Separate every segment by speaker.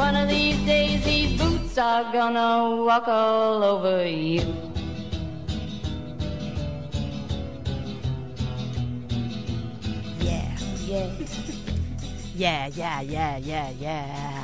Speaker 1: One of these days, these boots are gonna walk all over you.
Speaker 2: Yeah.
Speaker 1: Yeah.
Speaker 2: Yeah, yeah, yeah, yeah, yeah.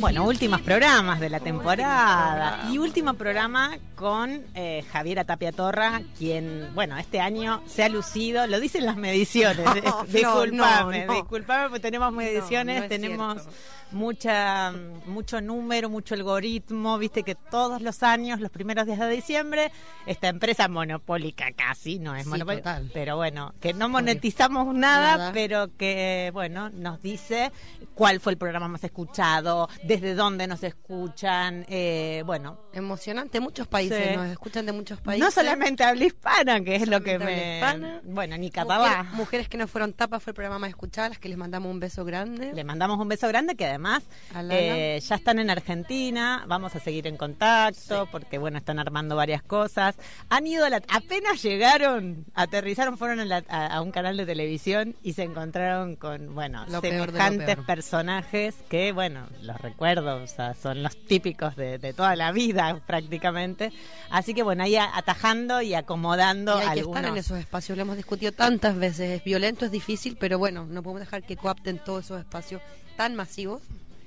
Speaker 2: Bueno, últimos programas de la temporada. Y último programa con eh, Javiera Tapia Torra, quien, bueno, este año se ha lucido, lo dicen las mediciones.
Speaker 3: No,
Speaker 2: disculpame,
Speaker 3: no, no.
Speaker 2: disculpame porque tenemos mediciones, tenemos
Speaker 3: cierto.
Speaker 2: Mucha mucho número, mucho algoritmo, viste que todos los años, los primeros días de diciembre, esta empresa monopólica casi, no es
Speaker 3: Sí,
Speaker 2: monopólica, pero bueno, que no monetizamos nada,
Speaker 3: Nada.
Speaker 2: pero que, bueno, nos dice cuál fue el programa más escuchado, desde dónde nos escuchan, eh, bueno,
Speaker 3: Emocionante, muchos países
Speaker 2: Sí.
Speaker 3: nos escuchan de muchos países.
Speaker 2: no solamente habla hispana, que es lo que me...
Speaker 3: hispana.
Speaker 2: Bueno, ni
Speaker 3: Mujer-
Speaker 2: catalá.
Speaker 3: mujeres que no fueron tapas fue el programa más escuchado, a las que les mandamos un beso grande.
Speaker 2: Le mandamos un beso grande que además
Speaker 3: A Lala.
Speaker 2: eh, ya están en Argentina, vamos a seguir en contacto porque bueno, están armando varias cosas. Han ido a la, apenas llegaron, aterrizaron, fueron a, la- a- a un canal de televisión y se encontraron con, bueno,
Speaker 3: Lo
Speaker 2: semejantes personajes que, bueno, los recuerdo, o sea, son los típicos de, de toda la vida prácticamente. Así que bueno, ahí atajando y acomodando
Speaker 3: Y hay que
Speaker 2: algunos.
Speaker 3: estar en esos espacios, lo hemos discutido tantas veces. Es violento, es difícil, pero bueno, no podemos dejar que coapten todos esos espacios tan masivos.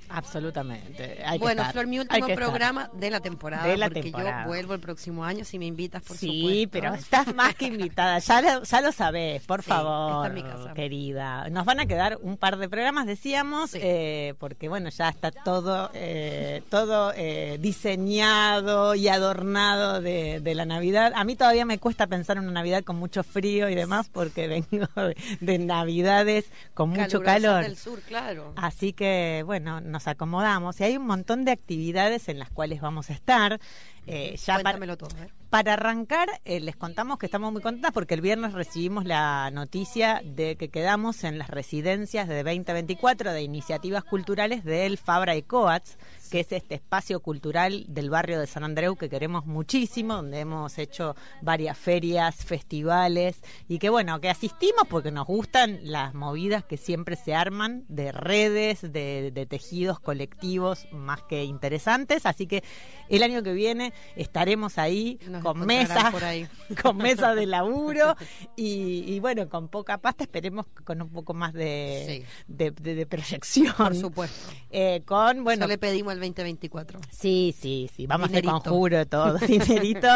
Speaker 2: Absolutamente. hay que
Speaker 3: bueno,
Speaker 2: estar,
Speaker 3: Flor, mi último
Speaker 2: estar.
Speaker 3: programa de la temporada.
Speaker 2: De la
Speaker 3: porque
Speaker 2: temporada.
Speaker 3: yo vuelvo el próximo año si me invitas, por
Speaker 2: sí,
Speaker 3: supuesto.
Speaker 2: pero estás más que invitada. Ya lo, ya lo sabés, por
Speaker 3: Sí,
Speaker 2: favor,
Speaker 3: está en mi casa.
Speaker 2: querida. Nos van a quedar un par de programas, decíamos,
Speaker 3: Sí.
Speaker 2: eh, porque bueno, ya está todo, eh, todo eh, diseñado y adornado de, de la Navidad. A mí todavía me cuesta pensar en una Navidad con mucho frío y demás, porque vengo de, de Navidades con mucho
Speaker 3: Calurosas
Speaker 2: calor.
Speaker 3: del sur, claro.
Speaker 2: Así que, bueno, nos acomodamos. Y hay un montón de actividades en las cuales vamos a estar. Eh, ya para,
Speaker 3: todo,
Speaker 2: arrancar, eh, les contamos que estamos muy contentas porque el viernes recibimos la noticia de que quedamos en las residencias de 2024 de iniciativas culturales del Fabra y Coats, que es este espacio cultural del barrio de San Andreu que queremos muchísimo, donde hemos hecho varias ferias, festivales y que bueno, que asistimos porque nos gustan las movidas que siempre se arman de redes, de, de tejidos colectivos más que interesantes, así que el año que viene estaremos ahí
Speaker 3: Nos
Speaker 2: con mesas
Speaker 3: por ahí.
Speaker 2: con mesas de laburo y, y bueno, con poca pasta, esperemos con un poco más de,
Speaker 3: Sí.
Speaker 2: de, de- de proyección.
Speaker 3: Por supuesto.
Speaker 2: Eh, con, bueno,
Speaker 3: Eso le pedimos el 2024.
Speaker 2: Sí, sí, sí, vamos de
Speaker 3: Dinerito.
Speaker 2: conjuro todo, dinerito,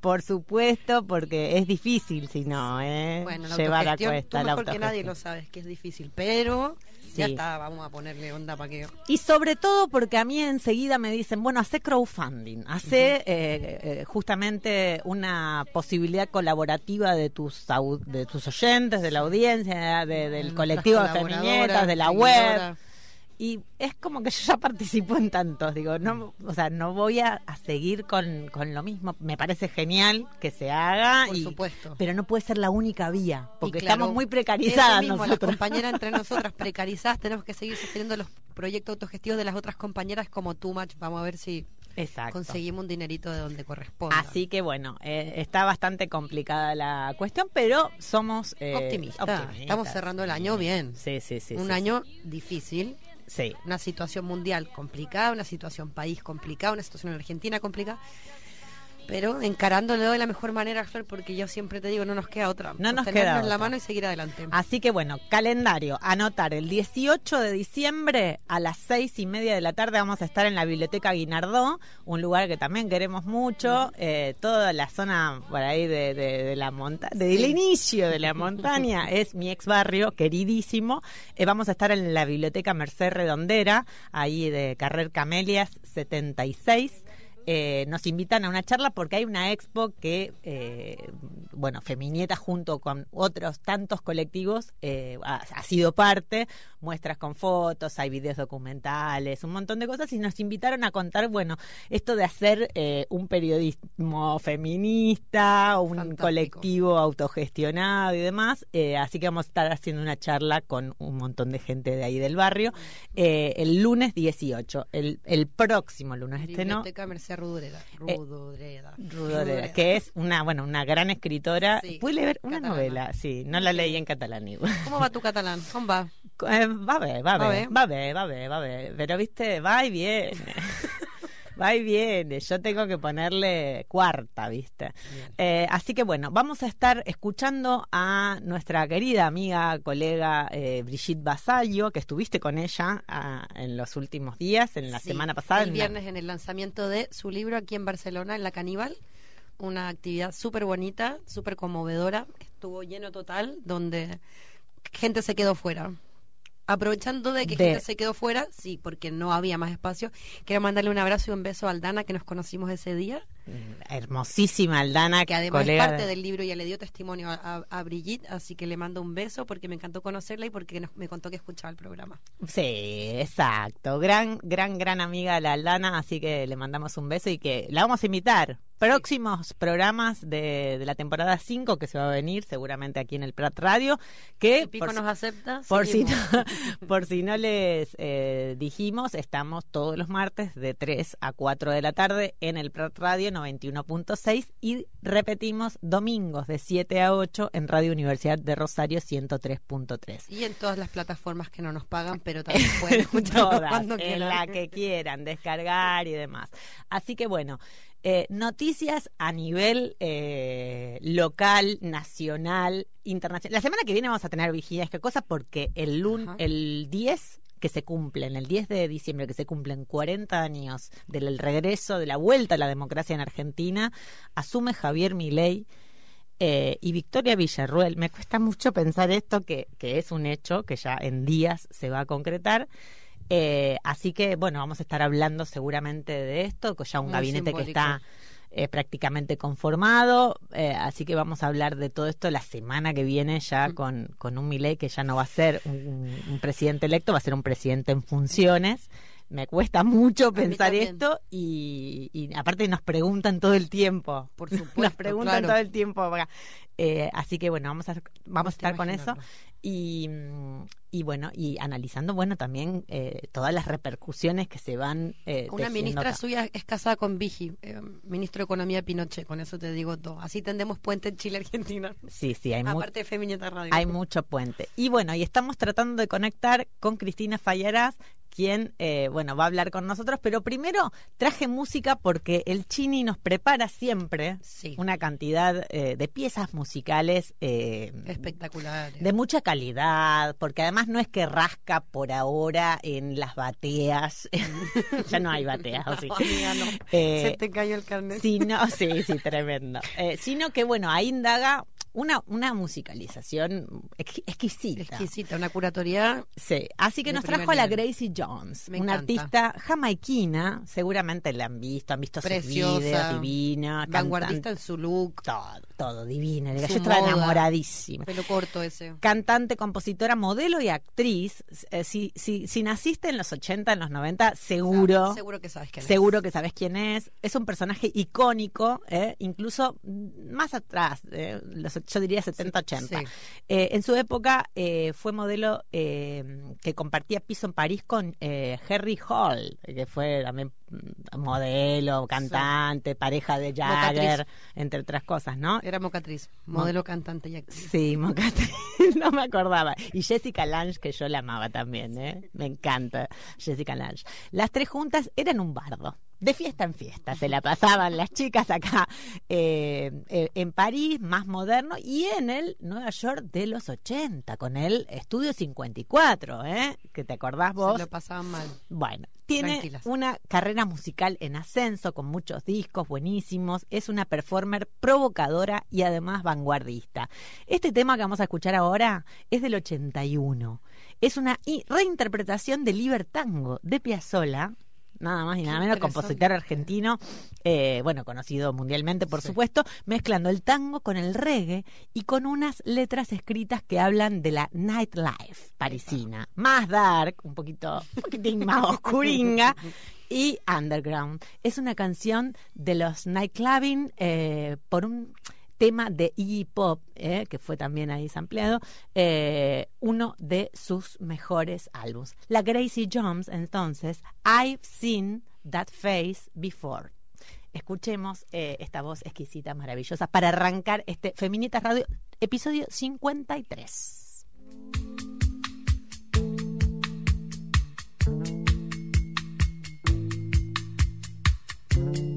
Speaker 2: por supuesto, porque es difícil si no, ¿eh?
Speaker 3: Bueno, la
Speaker 2: llevar a cuesta
Speaker 3: tú
Speaker 2: la
Speaker 3: mejor que nadie lo sabes que es difícil, pero ya está, vamos a ponerle onda para que...
Speaker 2: Y sobre todo porque a mí enseguida me dicen, bueno, hace crowdfunding, hace eh, eh, justamente una posibilidad colaborativa de tus de tus oyentes, de la audiencia, de- del
Speaker 3: Nuestras
Speaker 2: colectivo de feminietas, de la web. Y es como que yo ya participo en tantos, digo, no, o sea, no voy a, a seguir con, con lo mismo. Me parece genial que se haga,
Speaker 3: Por
Speaker 2: y-
Speaker 3: supuesto.
Speaker 2: pero no puede ser la única vía, porque
Speaker 3: claro,
Speaker 2: estamos muy precarizadas
Speaker 3: mismo, las
Speaker 2: nosotros.
Speaker 3: compañeras entre nosotras precarizadas, tenemos que seguir sosteniendo los proyectos autogestivos de las otras compañeras como Too Much. Vamos a ver si
Speaker 2: Exacto.
Speaker 3: conseguimos un dinerito de donde corresponde.
Speaker 2: Así que bueno, eh, está bastante complicada la cuestión, pero somos eh,
Speaker 3: Optimistas. Estamos cerrando el año bien.
Speaker 2: Sí, sí, sí.
Speaker 3: un
Speaker 2: sí,
Speaker 3: año difícil,
Speaker 2: Sí.
Speaker 3: una situación mundial complicada, una situación país complicada, una situación en Argentina complicada. Pero encarándolo de la mejor manera, Flor, porque yo siempre te digo, no nos queda otra.
Speaker 2: No nos
Speaker 3: Sostenernos
Speaker 2: queda
Speaker 3: en la
Speaker 2: otra.
Speaker 3: mano y seguir adelante.
Speaker 2: Así que bueno, calendario, anotar el 18 de diciembre a las seis y media de la tarde vamos a estar en la Biblioteca Guinardó, un lugar que también queremos mucho, eh, toda la zona por ahí de, de- de la montaña, del inicio de la montaña es mi ex barrio, queridísimo. Eh, vamos a estar en la Biblioteca Merced Redondera, ahí de Carrer Camelias 76. Eh, nos invitan a una charla porque hay una expo que, eh, bueno, Feminieta junto con otros tantos colectivos eh, ha, ha sido parte, muestras con fotos, hay videos documentales, un montón de cosas. Y nos invitaron a contar, bueno, esto de hacer eh, un periodismo feminista, un
Speaker 3: Fantástico.
Speaker 2: colectivo autogestionado y demás, eh, así que vamos a estar haciendo una charla con un montón de gente de ahí del barrio eh, el lunes 18, el, el próximo lunes, este no,
Speaker 3: Rudureda.
Speaker 2: Eh,
Speaker 3: Rudureda.
Speaker 2: Rudorera, que es una, bueno, una gran escritora.
Speaker 3: Sí,
Speaker 2: Pude leer una
Speaker 3: catalana.
Speaker 2: novela, sí, no la leí en catalán igual.
Speaker 3: ¿Cómo va tu catalán? ¿Cómo va?
Speaker 2: Eh, va bé, va
Speaker 3: Va
Speaker 2: bé,
Speaker 3: bé.
Speaker 2: va bé, va bé, va bé. Pero viste, va y viene. va y viene. Yo tengo que ponerle cuarta, viste. Eh, así que bueno, vamos a estar escuchando a nuestra querida amiga, colega eh, Brigitte Basallo, que estuviste con ella ah, en los últimos días, en la
Speaker 3: Sí,
Speaker 2: semana pasada.
Speaker 3: El
Speaker 2: en la-
Speaker 3: viernes en el lanzamiento de su libro aquí en Barcelona, en La Caníbal. Una actividad súper bonita, súper conmovedora. Estuvo lleno total, donde gente se quedó fuera. Aprovechando de que
Speaker 2: De-
Speaker 3: gente se quedó fuera, sí, porque no había más espacio, quiero mandarle un abrazo y un beso a Aldana, que nos conocimos ese día,
Speaker 2: Hermosísima Aldana,
Speaker 3: que además
Speaker 2: colega
Speaker 3: es parte
Speaker 2: de-
Speaker 3: del libro y ya le dio testimonio a, a- a Brigitte, así que le mando un beso porque me encantó conocerla y porque nos- me contó que escuchaba el programa.
Speaker 2: Sí, exacto. Gran, gran, gran amiga la Aldana, así que le mandamos un beso y que la vamos a invitar. Próximos programas de, de la temporada 5 que se va a venir seguramente aquí en el Prat Radio, que
Speaker 3: Si Pico
Speaker 2: por,
Speaker 3: nos acepta,
Speaker 2: por si, no, por si no les eh, dijimos, estamos todos los martes de 3 a 4 de la tarde en el Prat Radio 91.6 y repetimos domingos de 7 a 8 en Radio Universidad de Rosario 103.3.
Speaker 3: Y en todas las plataformas que no nos pagan, pero también pueden escucharlo
Speaker 2: todas,
Speaker 3: cuando
Speaker 2: en
Speaker 3: quieran.
Speaker 2: la que quieran, descargar y demás. Así que bueno, eh, noticias a nivel eh, local, nacional, internacional. La semana que viene vamos a tener vigilias, qué cosa, porque el, lun
Speaker 3: Ajá.
Speaker 2: el 10 que se cumplen, el 10 de diciembre que se cumplen 40 años del regreso, de la vuelta a la democracia en Argentina, asume Javier Milei eh, y Victoria Villarruel. Me cuesta mucho pensar esto, que, que es un hecho que ya en días se va a concretar. Eh, así que, bueno, vamos a estar hablando seguramente de esto, que ya un
Speaker 3: Muy
Speaker 2: gabinete que está eh, prácticamente conformado. eh, así que vamos a hablar de todo esto la semana que viene ya con, con un Milei que ya no va a ser un, un presidente electo, va a ser un presidente en funciones. Me cuesta mucho pensar esto y, y aparte nos preguntan todo el tiempo.
Speaker 3: Por
Speaker 2: Nos
Speaker 3: supuesto,
Speaker 2: preguntan
Speaker 3: claro.
Speaker 2: todo el tiempo. Eh, así que bueno, vamos a, vamos a estar con eso y, y bueno, y analizando bueno también eh, todas las repercusiones que se van eh,
Speaker 3: Una ministra suya es casada con Vigi, eh, ministro de Economía Pinochet, con eso te digo todo. Así tendemos puente en Chile-Argentina.
Speaker 2: Sí, sí, hay, mu-
Speaker 3: Aparte de Radio.
Speaker 2: hay mucho puente. Y bueno, y estamos tratando de conectar con Cristina Fallarás, quien, eh, bueno, va a hablar con nosotros, pero primero traje música porque el Chini nos prepara siempre
Speaker 3: Sí.
Speaker 2: una cantidad eh, de piezas musicales eh,
Speaker 3: Espectacular.
Speaker 2: de mucha calidad, porque además no es que rasca por ahora en las bateas, ya no hay bateas, ¿o sí?
Speaker 3: Amiga, no.
Speaker 2: Eh,
Speaker 3: Se te cayó el carnet.
Speaker 2: sino, sí, sí, tremendo. Sino que, bueno, ahí indaga una, una musicalización exqui- exquisita.
Speaker 3: Exquisita, una curatoría.
Speaker 2: Sí, así que nos trajo a la. Gracie Jones,
Speaker 3: Me
Speaker 2: una
Speaker 3: encanta.
Speaker 2: artista jamaiquina, seguramente la han visto, han visto sus
Speaker 3: Preciosa,
Speaker 2: videos, divina,
Speaker 3: Vanguardista en su look.
Speaker 2: todo, todo divina. Yo estaba
Speaker 3: moda.
Speaker 2: enamoradísima.
Speaker 3: Pelo corto ese.
Speaker 2: Cantante, compositora, modelo y actriz. Eh, si, si, si naciste en los 80, en los 90, seguro.
Speaker 3: Seguro que sabes quién es.
Speaker 2: Seguro que sabes quién es. Es un personaje icónico, ¿eh? incluso más atrás, eh, los, yo diría 70-80.
Speaker 3: Sí.
Speaker 2: Eh, en su época fue modelo que compartía piso en París con eh, Harry Hall, que fue también mm, modelo, cantante, pareja de Jagger,
Speaker 3: Mocatriz.
Speaker 2: entre otras cosas, ¿no?
Speaker 3: Era mocatriz, modelo, cantante y actriz.
Speaker 2: Sí, Mocatriz, no me acordaba. Y Jessica Lange, que yo la amaba también, ¿eh? Me encanta Jessica Lange. Las tres juntas eran un bardo. De fiesta en fiesta se la pasaban las chicas acá eh, eh, en París, más moderno, y en el Nueva York de los 80, con el Estudio 54, ¿eh? que te acordás vos.
Speaker 3: Se lo pasaban mal.
Speaker 2: Bueno, tiene
Speaker 3: Tranquilas.
Speaker 2: una carrera musical en ascenso con muchos discos buenísimos. Es una performer provocadora y además vanguardista. Este tema que vamos a escuchar ahora es del 81. Es una reinterpretación de Libertango de Piazzolla. Nada más y nada menos, compositor argentino, eh, bueno, conocido mundialmente, por
Speaker 3: Sí.
Speaker 2: supuesto, mezclando el tango con el reggae y con unas letras escritas que hablan de la nightlife parisina, más dark, un poquito, un poquitín más oscuringa y underground. Es una canción de los nightclubbing eh, por un tema de Iggy Pop, eh, que fue también ahí sampleado, eh, uno de sus mejores álbums. La Gracie Jones, entonces, I've Seen That Face Before. Escuchemos eh, esta voz exquisita, maravillosa, para arrancar este Feminitas Radio, episodio 53.
Speaker 4: Strange,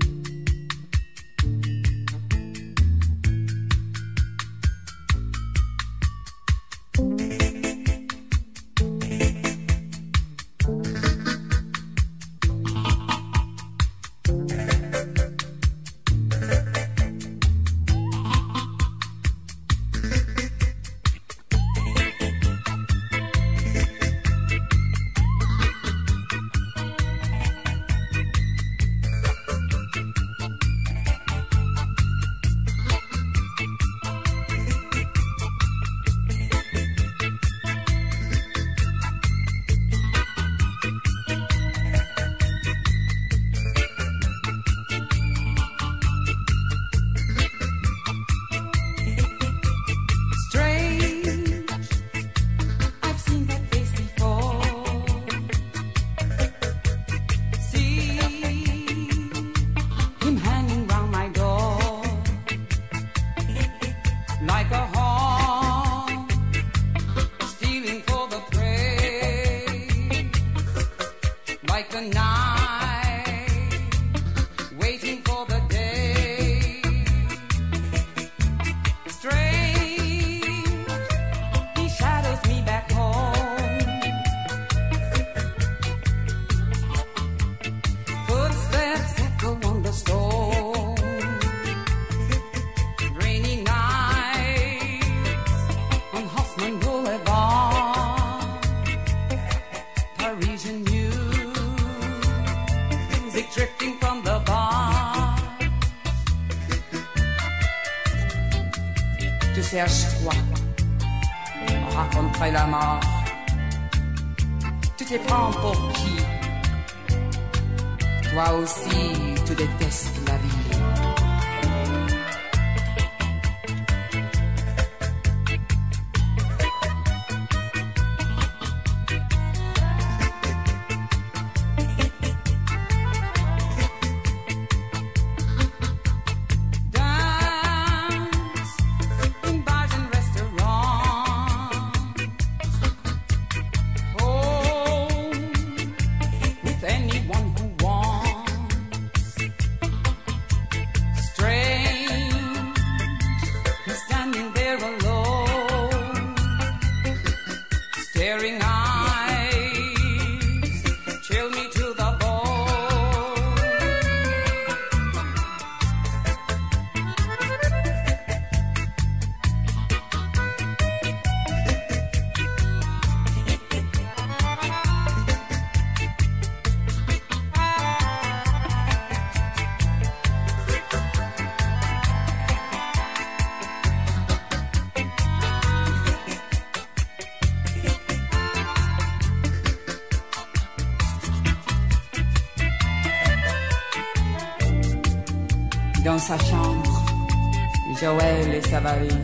Speaker 4: Toi aussi, tu détestes Joël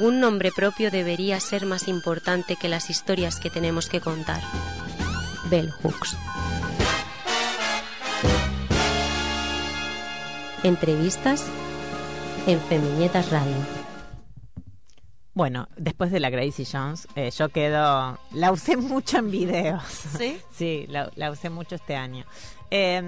Speaker 5: Ningún nombre propio debería ser más importante que las historias que tenemos que contar. Bell Hooks. Entrevistas en Femiñetas Radio.
Speaker 2: Bueno, después de la Gracie Jones, eh, yo quedo. La usé mucho en videos.
Speaker 3: ¿Sí?
Speaker 2: Sí, la, la usé mucho este año. Eh.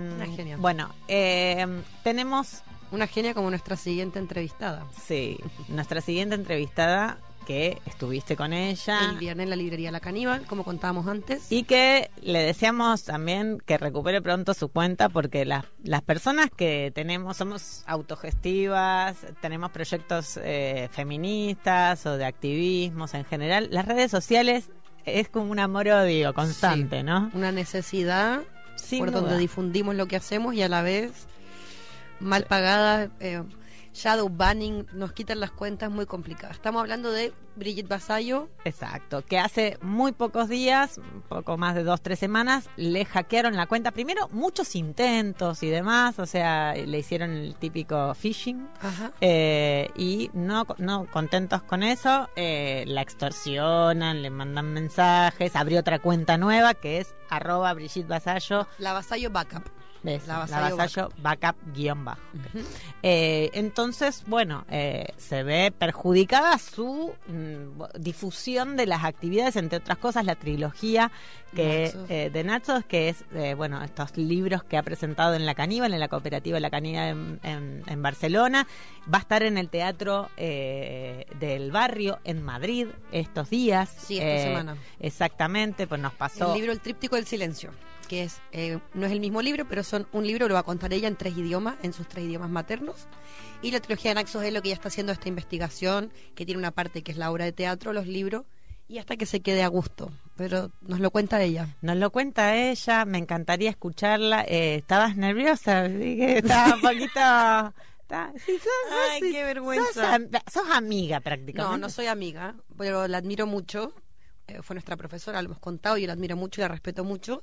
Speaker 2: Bueno, eh, tenemos
Speaker 3: Una genia como nuestra siguiente entrevistada.
Speaker 2: Sí, nuestra siguiente entrevistada, que estuviste con ella.
Speaker 3: El viernes en la librería La Caníbal, como contábamos antes.
Speaker 2: Y que le deseamos también que recupere pronto su cuenta porque las, las personas que tenemos somos autogestivas, tenemos proyectos eh, feministas o de activismos en general. Las redes sociales es como un amor-odio constante,
Speaker 3: Sí,
Speaker 2: ¿no?
Speaker 3: Una necesidad
Speaker 2: Sin
Speaker 3: por
Speaker 2: duda.
Speaker 3: donde difundimos lo que hacemos y a la vez mal pagada, eh, shadow banning, nos quitan las cuentas muy complicadas. Estamos hablando de Brigitte Basayo,
Speaker 2: Exacto, que hace muy pocos días, poco más de dos, tres semanas, le hackearon la cuenta. Primero, muchos intentos y demás, o sea, le hicieron el típico phishing.
Speaker 3: Ajá.
Speaker 2: Eh, y no, no contentos con eso, eh, la extorsionan, le mandan mensajes, abrió otra cuenta nueva que es arroba Brigitte Basallo,
Speaker 3: la Basayo Backup. La Basallo
Speaker 2: backup guion bajo. Eh, entonces, bueno, eh, se ve perjudicada su mm, difusión de las actividades, entre otras cosas, la trilogía que eh, de Nachos, que es, eh, bueno, estos libros que ha presentado en La Caníbal, en la cooperativa La Caníbal en, en- en Barcelona. Va a estar en el Teatro eh, del Barrio en Madrid estos días.
Speaker 3: Sí, esta semana.
Speaker 2: Exactamente, pues nos pasó...
Speaker 3: El libro El Tríptico del Silencio, que es eh, no es el mismo libro, pero son un libro, lo va a contar ella en tres idiomas, en sus tres idiomas maternos. Y la trilogía de Naxos es lo que ella está haciendo esta investigación, que tiene una parte que es la obra de teatro, los libros, y hasta que se quede a gusto. Pero nos lo cuenta ella.
Speaker 2: Nos lo cuenta ella, me encantaría escucharla. Eh, ¿Estabas nerviosa? Estaba un poquito... sí, sos-
Speaker 3: Ay, qué vergüenza.
Speaker 2: Sos amiga prácticamente.
Speaker 3: No, no soy amiga, pero la admiro mucho. Eh, fue nuestra profesora, lo hemos contado, yo la admiro mucho y la respeto mucho.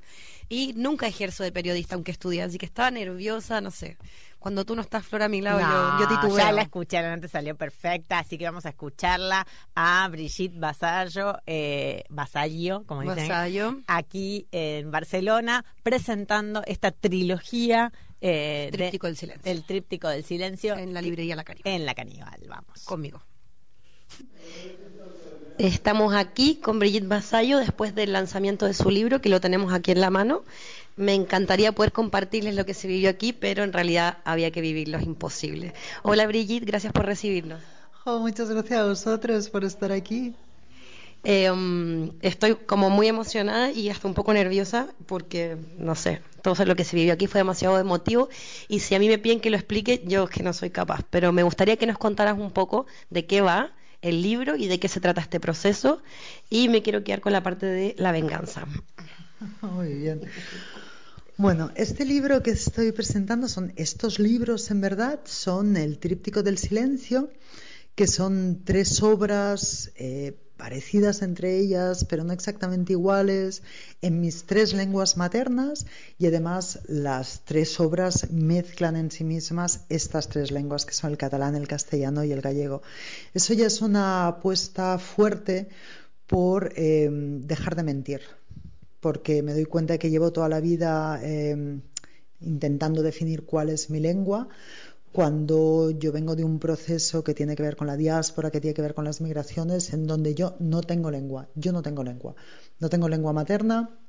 Speaker 3: Y nunca ejerzo de periodista, aunque estudié, así que estaba nerviosa, no sé. Cuando tú no estás, Flor, a mi lado,
Speaker 2: No,
Speaker 3: yo, yo titubeo.
Speaker 2: Ya la escucharon, antes salió perfecta, así que vamos a escucharla a Brigitte Basallo, eh, Basallo, como dicen,
Speaker 3: Vasallo.
Speaker 2: aquí en Barcelona, presentando esta trilogía eh,
Speaker 3: Tríptico del Silencio.
Speaker 2: el tríptico del silencio
Speaker 3: En la librería La Caníbal.
Speaker 2: en la caníbal, vamos.
Speaker 3: conmigo. Estamos aquí con Brigitte Basayo después del lanzamiento de su libro, que lo tenemos aquí en la mano. Me encantaría poder compartirles lo que se vivió aquí, pero en realidad había que vivirlo, es imposible. Hola Brigitte, gracias por recibirnos.
Speaker 6: Oh, muchas gracias a vosotros por estar aquí.
Speaker 3: Eh, um, estoy como muy emocionada y hasta un poco nerviosa porque, no sé, todo lo que se vivió aquí fue demasiado emotivo y si a mí me piden que lo explique, yo es que no soy capaz, pero me gustaría que nos contaras un poco de qué va el libro y de qué se trata este proceso y me quiero quedar con la parte de la venganza.
Speaker 6: Muy bien. Bueno, este libro que estoy presentando son estos libros, en verdad, son el Tríptico del Silencio, que son tres obras eh, parecidas entre ellas, pero no exactamente iguales, en mis tres lenguas maternas y además las tres obras mezclan en sí mismas estas tres lenguas que son el catalán, el castellano y el gallego. Eso ya es una apuesta fuerte por eh, dejar de mentir porque me doy cuenta de que llevo toda la vida eh, intentando definir cuál es mi lengua, cuando yo vengo de un proceso que tiene que ver con la diáspora, que tiene que ver con las migraciones, en donde yo no tengo lengua, yo no tengo lengua, no tengo lengua materna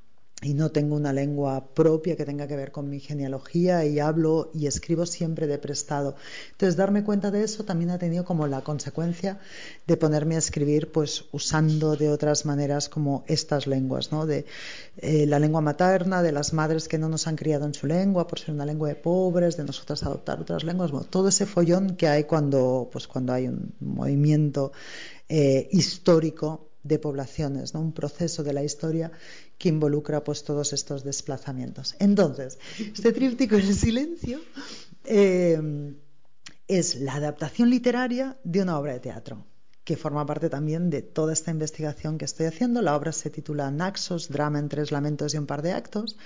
Speaker 6: y no tengo una lengua propia que tenga que ver con mi genealogía y hablo y escribo siempre de prestado. Entonces, darme cuenta de eso también ha tenido como la consecuencia de ponerme a escribir pues usando de otras maneras como estas lenguas, ¿no? De eh, la lengua materna, de las madres que no nos han criado en su lengua por ser una lengua de pobres, de nosotras adoptar otras lenguas, todo ese follón que hay cuando pues cuando hay un movimiento eh, histórico de poblaciones, ¿no? un proceso de la historia que involucra pues todos estos desplazamientos. Entonces, este tríptico en silencio eh, es la adaptación literaria de una obra de teatro que forma parte también de toda esta investigación que estoy haciendo. La obra se titula Naxos, drama en tres lamentos y un par de actos.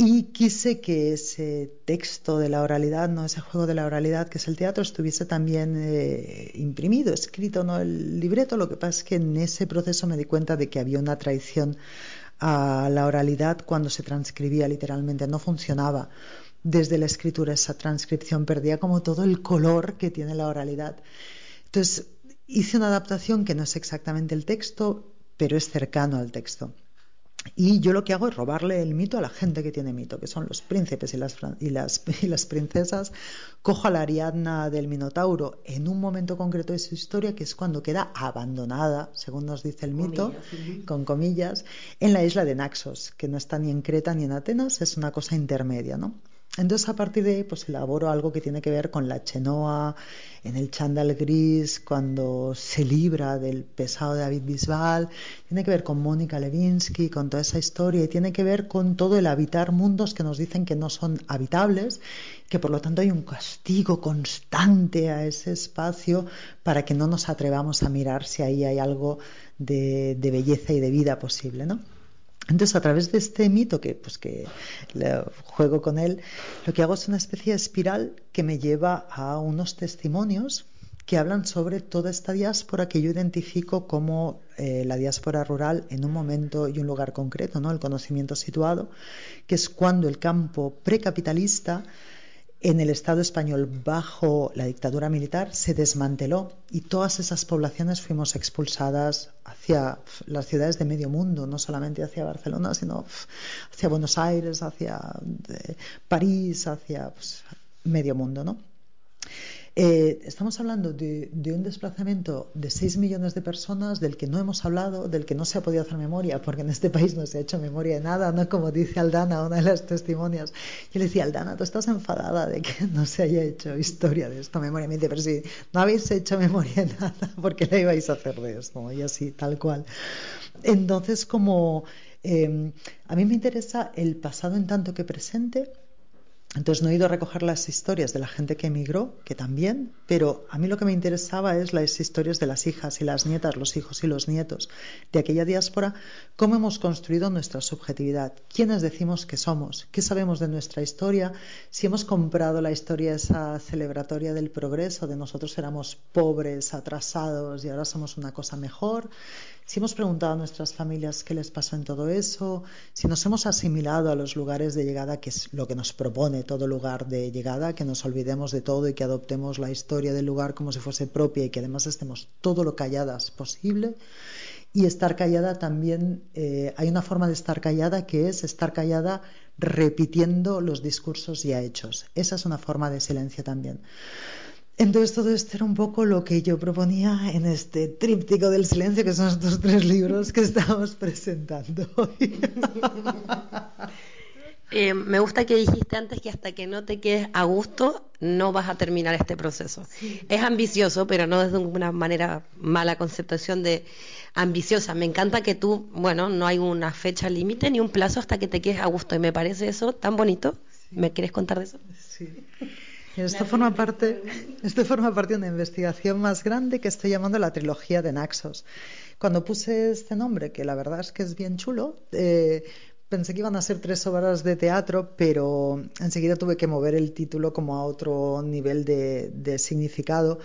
Speaker 6: Y quise que ese texto de la oralidad, no ese juego de la oralidad que es el teatro, estuviese también eh, imprimido, escrito, no el libreto. Lo que pasa es que en ese proceso me di cuenta de que había una traición a la oralidad cuando se transcribía literalmente, no funcionaba desde la escritura esa transcripción, perdía como todo el color que tiene la oralidad. Entonces hice una adaptación que no es exactamente el texto, pero es cercano al texto. Y yo lo que hago es robarle el mito a la gente que tiene mito, que son los príncipes y las, y las, y las princesas. Cojo a la Ariadna del Minotauro en un momento concreto de su historia, que es cuando queda abandonada, según nos dice el mito, con comillas, en la isla de Naxos, que no está ni en Creta ni en Atenas, es una cosa intermedia, ¿no? Entonces a partir de ahí pues elaboro algo que tiene que ver con la chenoa, en el chándal gris, cuando se libra del pesado David Bisbal, tiene que ver con Mónica Levinsky, con toda esa historia y tiene que ver con todo el habitar mundos que nos dicen que no son habitables, que por lo tanto hay un castigo constante a ese espacio para que no nos atrevamos a mirar si ahí hay algo de, de belleza y de vida posible, ¿no? Entonces, a través de este mito, que, pues, que juego con él, lo que hago es una especie de espiral que me lleva a unos testimonios que hablan sobre toda esta diáspora que yo identifico como eh, la diáspora rural en un momento y un lugar concreto, ¿no? el conocimiento situado, que es cuando el campo precapitalista en el Estado español bajo la dictadura militar se desmanteló y todas esas poblaciones fuimos expulsadas hacia las ciudades de medio mundo, no solamente hacia Barcelona, sino hacia Buenos Aires, hacia eh, París, hacia pues, medio mundo, ¿no? Eh, estamos hablando de, un desplazamiento de 6 millones de personas del que no hemos hablado, del que no se ha podido hacer memoria, porque en este país no se ha hecho memoria de nada, ¿no? Como dice Aldana, una de las testimonias. Yo le decía, Aldana, tú estás enfadada de que no se haya hecho historia de esto, memoria. Me dice, pero si no habéis hecho memoria de nada, ¿por qué la ibais a hacer de esto? Y así, tal cual. Entonces, como eh, a mí me interesa el pasado en tanto que presente, entonces no he ido a recoger las historias de la gente que emigró, que también, pero a mí lo que me interesaba es las historias de las hijas y las nietas, los hijos y los nietos de aquella diáspora, cómo hemos construido nuestra subjetividad, quiénes decimos que somos, qué sabemos de nuestra historia, si hemos comprado la historia esa celebratoria del progreso, de nosotros éramos pobres, atrasados y ahora somos una cosa mejor, si hemos preguntado a nuestras familias qué les pasó en todo eso, si nos hemos asimilado a los lugares de llegada, que es lo que nos propone todo lugar de llegada, que nos olvidemos de todo y que adoptemos la historia del lugar como si fuese propia y que además estemos todo lo calladas posible. Y estar callada también, eh, hay una forma de estar callada que es estar callada repitiendo los discursos ya hechos. Esa es una forma de silencio también. Entonces todo esto era un poco lo que yo proponía en este tríptico del silencio, que son estos tres libros que estamos presentando hoy.
Speaker 3: Eh, me gusta que dijiste antes que hasta que no te quedes a gusto no vas a terminar este proceso. Es ambicioso, pero no desde una manera mala conceptación de ambiciosa. Me encanta que tú, bueno, no hay una fecha límite ni un plazo hasta que te quedes a gusto. Y me parece eso tan bonito. ¿Me quieres contar de eso?
Speaker 6: Sí. Esto forma, parte, esto forma parte de una investigación más grande que estoy llamando la trilogía de Naxos. Cuando puse este nombre, que la verdad es que es bien chulo, eh, pensé que iban a ser tres obras de teatro, pero enseguida tuve que mover el título como a otro nivel de, de significado,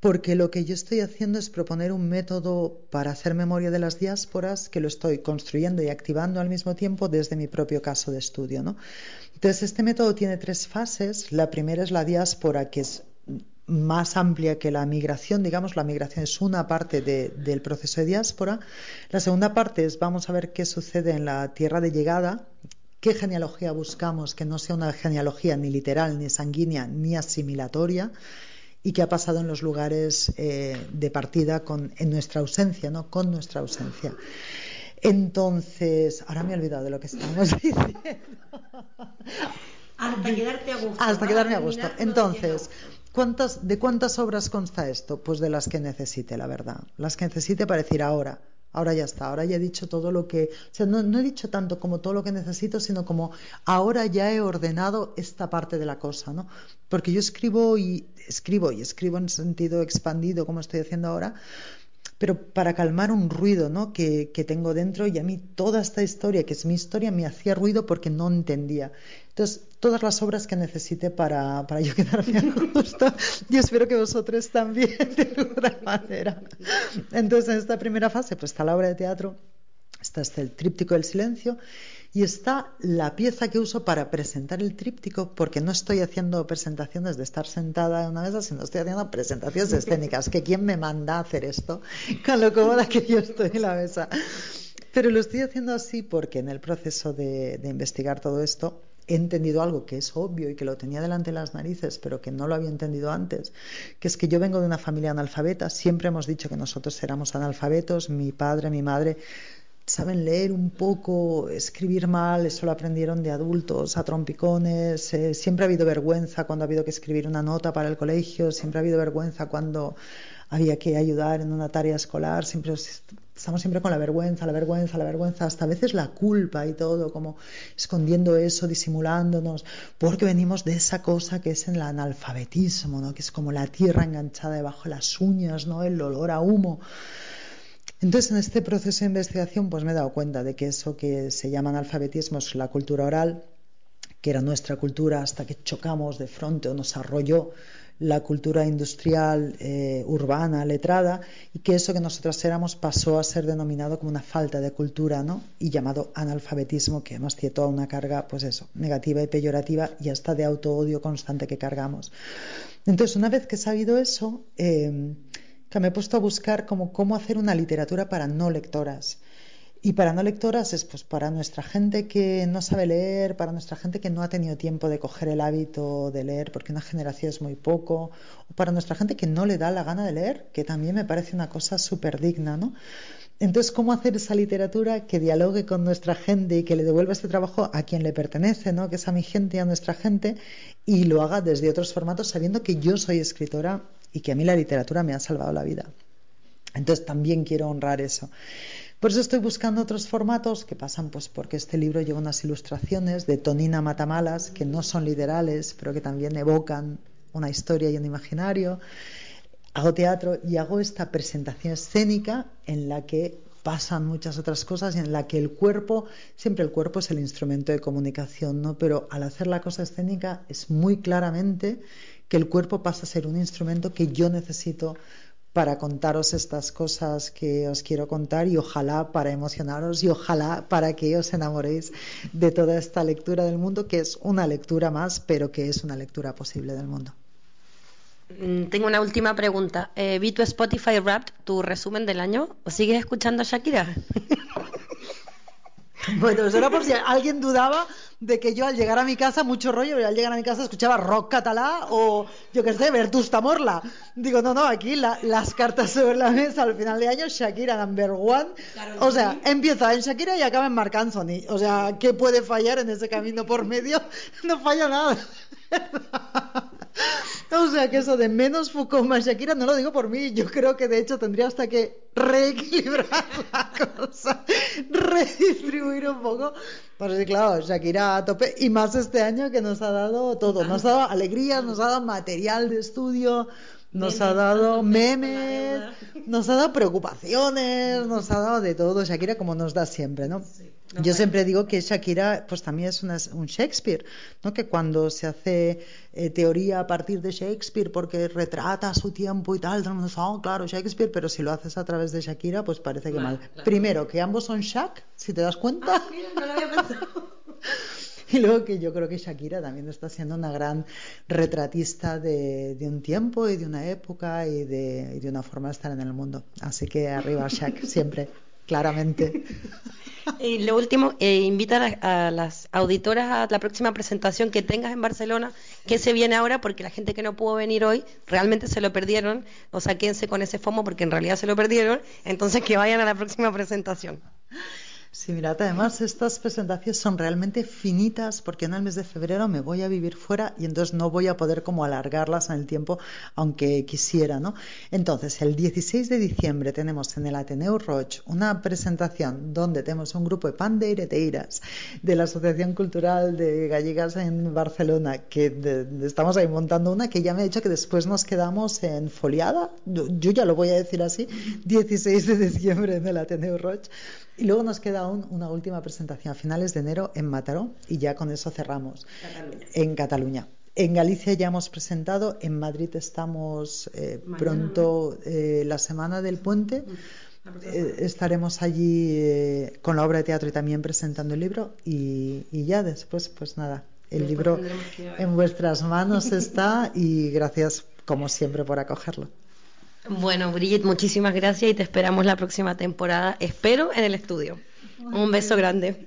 Speaker 6: porque lo que yo estoy haciendo es proponer un método para hacer memoria de las diásporas que lo estoy construyendo y activando al mismo tiempo desde mi propio caso de estudio. ¿no? Entonces, este método tiene tres fases. La primera es la diáspora, que es más amplia que la migración, digamos, la migración es una parte del proceso de diáspora. La segunda parte es vamos a ver qué sucede en la tierra de llegada, qué genealogía buscamos, que no sea una genealogía ni literal, ni sanguínea, ni asimilatoria, y qué ha pasado en los lugares eh, de partida con, en nuestra ausencia, ¿no? Con nuestra ausencia. Entonces, ahora me he olvidado de lo que estábamos diciendo.
Speaker 3: Hasta quedarte a gusto.
Speaker 6: Hasta quedarme a gusto. Entonces, ¿cuántas, ¿de cuántas obras consta esto? Pues de las que necesite, la verdad. Las que necesite para decir ahora. Ahora ya está, ahora ya he dicho todo lo que, o sea, no, no, he dicho tanto como todo lo que necesito, sino como ahora ya he ordenado esta parte de la cosa, ¿no? Porque yo escribo y escribo y escribo en sentido expandido como estoy haciendo ahora, pero para calmar un ruido ¿no? que, que tengo dentro y a mí toda esta historia, que es mi historia, me hacía ruido porque no entendía. Entonces, todas las obras que necesite para, para yo quedarme a gusto, yo espero que vosotros también, de alguna manera. Entonces, en esta primera fase, pues está la obra de teatro, está este el tríptico del silencio y está la pieza que uso para presentar el tríptico, porque no estoy haciendo presentaciones de estar sentada en una mesa, sino estoy haciendo presentaciones escénicas, que quién me manda a hacer esto, con lo cómoda que yo estoy en la mesa. Pero lo estoy haciendo así porque en el proceso de, de investigar todo esto he entendido algo que es obvio y que lo tenía delante de las narices, pero que no lo había entendido antes, que es que yo vengo de una familia analfabeta, siempre hemos dicho que nosotros éramos analfabetos, mi padre, mi madre saben leer un poco, escribir mal, eso lo aprendieron de adultos, a trompicones, eh, siempre ha habido vergüenza cuando ha habido que escribir una nota para el colegio, siempre ha habido vergüenza cuando había que ayudar en una tarea escolar, siempre estamos siempre con la vergüenza, la vergüenza, la vergüenza, hasta a veces la culpa y todo, como escondiendo eso, disimulándonos, porque venimos de esa cosa que es el analfabetismo, ¿no? que es como la tierra enganchada debajo de las uñas, ¿no? el olor a humo. Entonces, en este proceso de investigación, pues me he dado cuenta de que eso que se llama analfabetismo es la cultura oral, que era nuestra cultura hasta que chocamos de frente o nos arrolló la cultura industrial eh, urbana, letrada, y que eso que nosotros éramos pasó a ser denominado como una falta de cultura, ¿no? Y llamado analfabetismo, que además tiene toda una carga, pues eso, negativa y peyorativa y hasta de auto-odio constante que cargamos. Entonces, una vez que he sabido eso, eh, que me he puesto a buscar cómo hacer una literatura para no lectoras. Y para no lectoras es pues para nuestra gente que no sabe leer, para nuestra gente que no ha tenido tiempo de coger el hábito de leer porque una generación es muy poco, o para nuestra gente que no le da la gana de leer, que también me parece una cosa súper digna, ¿no? Entonces, ¿cómo hacer esa literatura que dialogue con nuestra gente y que le devuelva este trabajo a quien le pertenece, ¿no? que es a mi gente y a nuestra gente, y lo haga desde otros formatos sabiendo que yo soy escritora y que a mí la literatura me ha salvado la vida. Entonces también quiero honrar eso. Por eso estoy buscando otros formatos que pasan pues porque este libro lleva unas ilustraciones de Tonina Matamalas que no son literales, pero que también evocan una historia y un imaginario. Hago teatro y hago esta presentación escénica en la que pasan muchas otras cosas y en la que el cuerpo, siempre el cuerpo es el instrumento de comunicación, ¿no? Pero al hacer la cosa escénica es muy claramente que el cuerpo pasa a ser un instrumento que yo necesito para contaros estas cosas que os quiero contar y ojalá para emocionaros y ojalá para que os enamoréis de toda esta lectura del mundo, que es una lectura más, pero que es una lectura posible del mundo.
Speaker 3: Mm, tengo una última pregunta. Eh, vi tu Spotify Wrapped, tu resumen del año. ¿O sigues escuchando a Shakira?
Speaker 6: Bueno, eso era por si alguien dudaba de que yo al llegar a mi casa, mucho rollo, al llegar a mi casa escuchaba rock catalá o yo qué sé, Bertusta Morla. Digo, no, no, aquí las cartas sobre la mesa al final de año, Shakira number one. o sea, empieza en Shakira y acaba en Marc Anthony. O sea, ¿qué puede fallar en ese camino por medio? No falla nada. O sea que eso de menos Foucault más Shakira no lo digo por mí, yo creo que de hecho tendría hasta que reequilibrar la cosa, redistribuir un poco. Pues sí, claro, Shakira a tope y más este año que nos ha dado todo, nos ha dado alegrías, nos ha dado material de estudio, nos ha dado memes, nos ha dado preocupaciones, nos ha dado de todo, Shakira como nos da siempre, ¿no? Yo siempre digo que Shakira pues también es un Shakespeare, ¿no? que cuando se hace eh, teoría a partir de Shakespeare porque retrata su tiempo y tal, dice, oh, claro, Shakespeare, pero si lo haces a través de Shakira, pues parece que mal. Primero, que ambos son Shak, si te das cuenta.
Speaker 3: Ah, no lo había pensado.
Speaker 6: Y luego que yo creo que Shakira también está siendo una gran retratista de, de un tiempo y de una época y de, y de, una forma de estar en el mundo. Así que arriba Shak, siempre, claramente.
Speaker 3: Y lo último, eh, invita a, las auditoras a la próxima presentación que tengas en Barcelona, que se viene ahora, porque la gente que no pudo venir hoy realmente se lo perdieron, o sea, quédense con ese FOMO porque en realidad se lo perdieron, entonces que vayan a la próxima presentación.
Speaker 6: Sí, mirad, además estas presentaciones son realmente finitas porque en el mes de febrero me voy a vivir fuera y entonces no voy a poder como alargarlas en el tiempo aunque quisiera, ¿no? Entonces, el 16 de diciembre tenemos en el Ateneo Roig una presentación donde tenemos un grupo de pandeireteiras de la Asociación Cultural de Gallegas en Barcelona que estamos ahí montando una que ya me ha dicho que después nos quedamos en Foliada, yo, ya lo voy a decir así, 16 de diciembre en el Ateneo Roig y luego nos queda aún una última presentación a finales de enero en Mataró y ya con eso cerramos. En Cataluña. En Galicia ya hemos presentado, en Madrid estamos eh, pronto eh, la semana del puente. Eh, estaremos allí con la obra de teatro y también presentando el libro y, y ya después, pues nada, el libro en vuestras manos está y gracias como siempre por acogerlo.
Speaker 3: Bueno, Brigitte, muchísimas gracias y te esperamos la próxima temporada. Espero en el estudio. Un beso grande.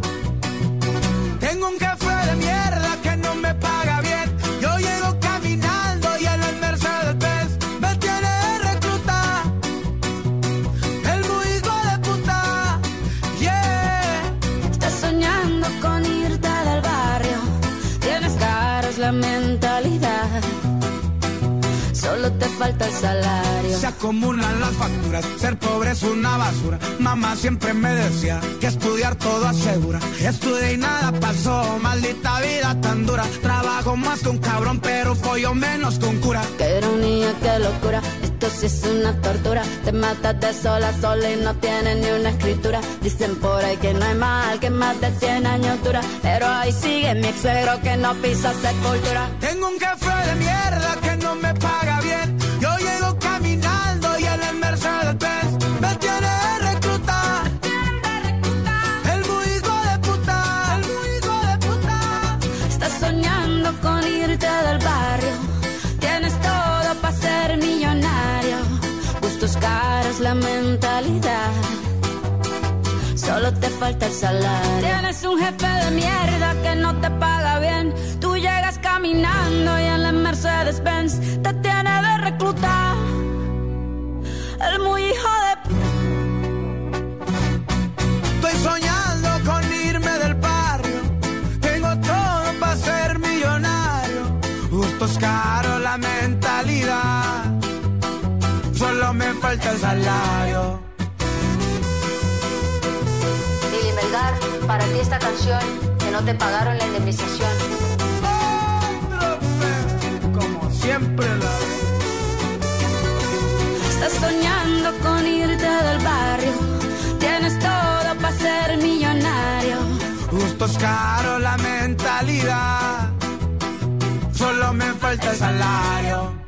Speaker 7: Solo te falta el salario.
Speaker 8: Se acumulan las facturas, ser pobre es una basura. Mamá siempre me decía que estudiar todo asegura. Estudié y nada pasó, maldita vida tan dura. Trabajo más que un cabrón, pero pollo menos que un cura.
Speaker 7: Qué ironía, qué locura. Esto sí es una tortura. Te matas de sola a sola y no tienes ni una escritura. Dicen por ahí que no hay mal, que más de 100 años dura. Pero ahí sigue mi ex suegro que no pisa sepultura.
Speaker 8: Tengo un café de mierda que no me paga
Speaker 7: la mentalidad. Solo te falta el salario. Tienes un jefe de mierda que no te paga bien. Tú llegas caminando y en la Mercedes Benz te
Speaker 8: Falta el salario.
Speaker 9: Lili Melgar, para ti esta canción que no te pagaron la indemnización.
Speaker 8: Como siempre la
Speaker 7: Estás soñando con irte del barrio. Tienes todo para ser millonario.
Speaker 8: Gustos caros, la mentalidad. Solo me falta el salario.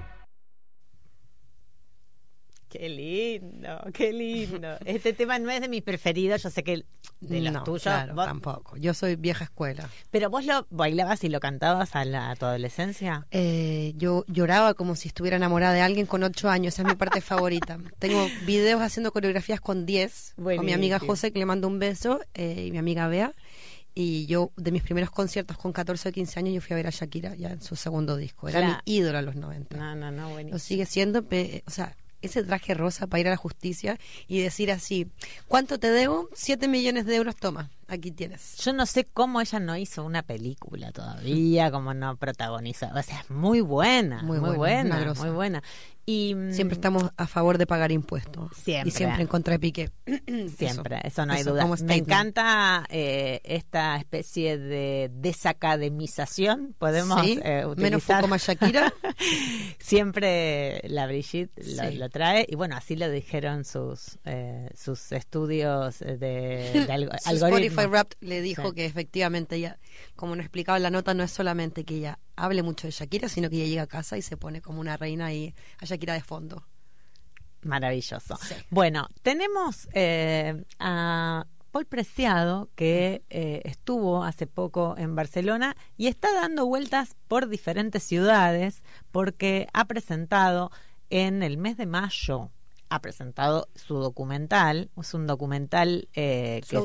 Speaker 2: Lindo, qué lindo. Este tema no es de mis preferidos, yo sé que de los
Speaker 3: no,
Speaker 2: tuyos.
Speaker 3: claro,
Speaker 2: vos-
Speaker 3: tampoco. Yo soy vieja escuela.
Speaker 2: pero vos lo bailabas y lo cantabas a, la, a tu adolescencia.
Speaker 3: Eh, yo lloraba como si estuviera enamorada de alguien con ocho años. Esa es mi parte favorita. Tengo videos haciendo coreografías con 10. Con mi amiga. José, que le mando un beso, eh, y mi amiga Bea. Y yo, de mis primeros conciertos con 14 o 15 años, yo fui a ver a Shakira ya en su segundo disco. Era
Speaker 2: Claro.
Speaker 3: mi ídolo a los 90.
Speaker 2: No, no, no,
Speaker 3: Lo
Speaker 2: buenísimo.
Speaker 3: sigue siendo, o sea, ese traje rosa para ir a la justicia y decir así, ¿cuánto te debo? 7 millones de euros, toma. Aquí tienes.
Speaker 2: Yo no sé cómo ella no hizo una película todavía, como no protagonizó. O sea, es muy buena, muy,
Speaker 3: Muy buena,
Speaker 2: muy buena. Y mm,
Speaker 3: Siempre estamos a favor de pagar impuestos.
Speaker 2: Siempre.
Speaker 3: Y siempre en contra de Piqué.
Speaker 2: Siempre, eso, no hay
Speaker 3: eso
Speaker 2: duda. Me encanta eh, esta especie de desacademización, podemos
Speaker 3: Sí,
Speaker 2: eh,
Speaker 3: menos
Speaker 2: utilizar.
Speaker 3: Foucault más Shakira.
Speaker 2: Siempre la Brigitte lo,
Speaker 3: Sí.
Speaker 2: lo trae y bueno, así lo dijeron sus eh, sus estudios de, de algoritmos.
Speaker 3: Spotify Wrapped le dijo
Speaker 2: Sí.
Speaker 3: que efectivamente ella, como nos explicaba en la nota, no es solamente que ella hable mucho de Shakira, sino que ella llega a casa y se pone como una reina y a Shakira de fondo.
Speaker 2: Maravilloso.
Speaker 3: Sí.
Speaker 2: Bueno, tenemos eh, a Paul Preciado, que eh, estuvo hace poco en Barcelona y está dando vueltas por diferentes ciudades porque ha presentado en el mes de mayo, ha presentado su documental, es un documental eh,
Speaker 3: Su
Speaker 2: que es-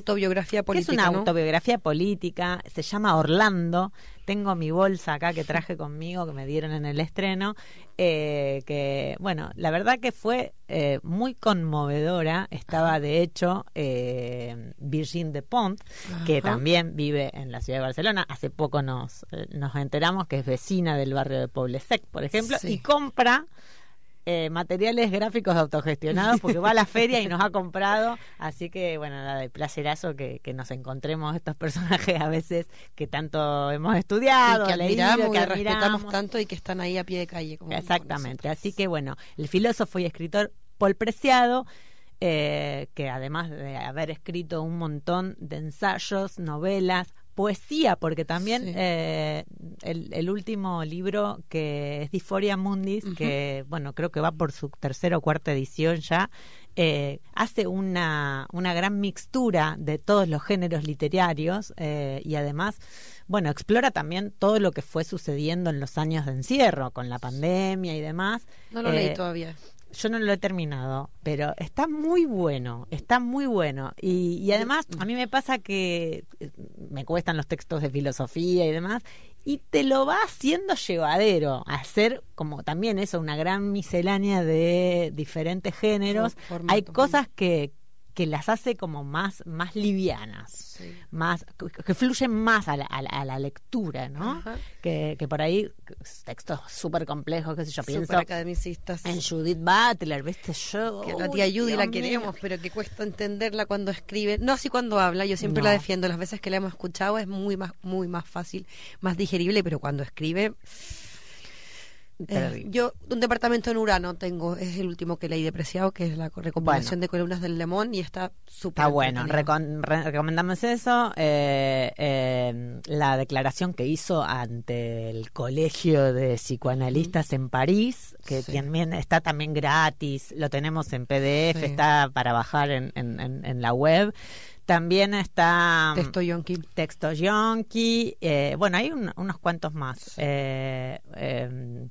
Speaker 2: que una
Speaker 3: ¿no?
Speaker 2: autobiografía política, se llama Orlando. Tengo mi bolsa acá que traje conmigo, que me dieron en el estreno, eh, que, bueno, la verdad que fue eh, muy conmovedora. Estaba, de hecho, eh, Virgin de Pont, que también vive en la ciudad de Barcelona. Hace poco nos, eh, nos enteramos que es vecina del barrio de Poblesec, por ejemplo,
Speaker 3: Sí.
Speaker 2: y compra eh, materiales gráficos autogestionados porque va a la feria y nos ha comprado. Así que, bueno, nada, de placerazo que, que nos encontremos estos personajes a veces que tanto hemos estudiado,
Speaker 3: y que
Speaker 2: leído,
Speaker 3: admiramos,
Speaker 2: que
Speaker 3: respetamos tanto y que están ahí a pie de calle. Como
Speaker 2: Exactamente. Así que, bueno, el filósofo y escritor Paul Preciado. eh, que además de haber escrito un montón de ensayos, novelas, poesía, porque también
Speaker 3: Sí.
Speaker 2: eh, el, el último libro que es Disforia Mundis, que bueno, creo que va por su tercera o cuarta edición ya, eh, hace una, una gran mixtura de todos los géneros literarios eh, y además, bueno, explora también todo lo que fue sucediendo en los años de encierro, con la pandemia y demás.
Speaker 3: No lo
Speaker 2: Eh,
Speaker 3: leí todavía.
Speaker 2: Yo no lo he terminado, pero está muy bueno, está muy bueno. Y, y además, a mí me pasa que eh, me cuestan los textos de filosofía y demás, y te lo va haciendo llevadero, hacer como también eso, una gran miscelánea de diferentes géneros. Hay cosas que, que las hace como más, más livianas.
Speaker 3: Sí.
Speaker 2: Más, que- que fluyen más a la, a la- a la lectura, ¿no? Que, que por ahí textos súper complejos, qué sé yo, pienso
Speaker 3: academicistas.
Speaker 2: en Judith Butler, ¿viste? Yo.
Speaker 3: que la tía Judy la
Speaker 2: mío.
Speaker 3: queremos, pero que cuesta entenderla cuando escribe. No así cuando habla, yo siempre
Speaker 2: No.
Speaker 3: la defiendo. Las veces que la hemos escuchado es muy más, muy más fácil, más digerible, pero cuando escribe. Eh, yo un departamento en Urano tengo, es el último que leí depreciado, que es la recopilación de columnas del Lemón y está súper.
Speaker 2: Está bueno, re- recomendamos eso. eh, eh, la declaración que hizo ante el Colegio de Psicoanalistas en París, que
Speaker 3: Sí.
Speaker 2: también está también gratis, lo tenemos en PDF,
Speaker 3: Sí.
Speaker 2: está para bajar en, en- en- en la web. También está
Speaker 3: Texto yonki.
Speaker 2: Texto Yonki, eh, bueno, hay un- unos cuantos más. Eh, eh,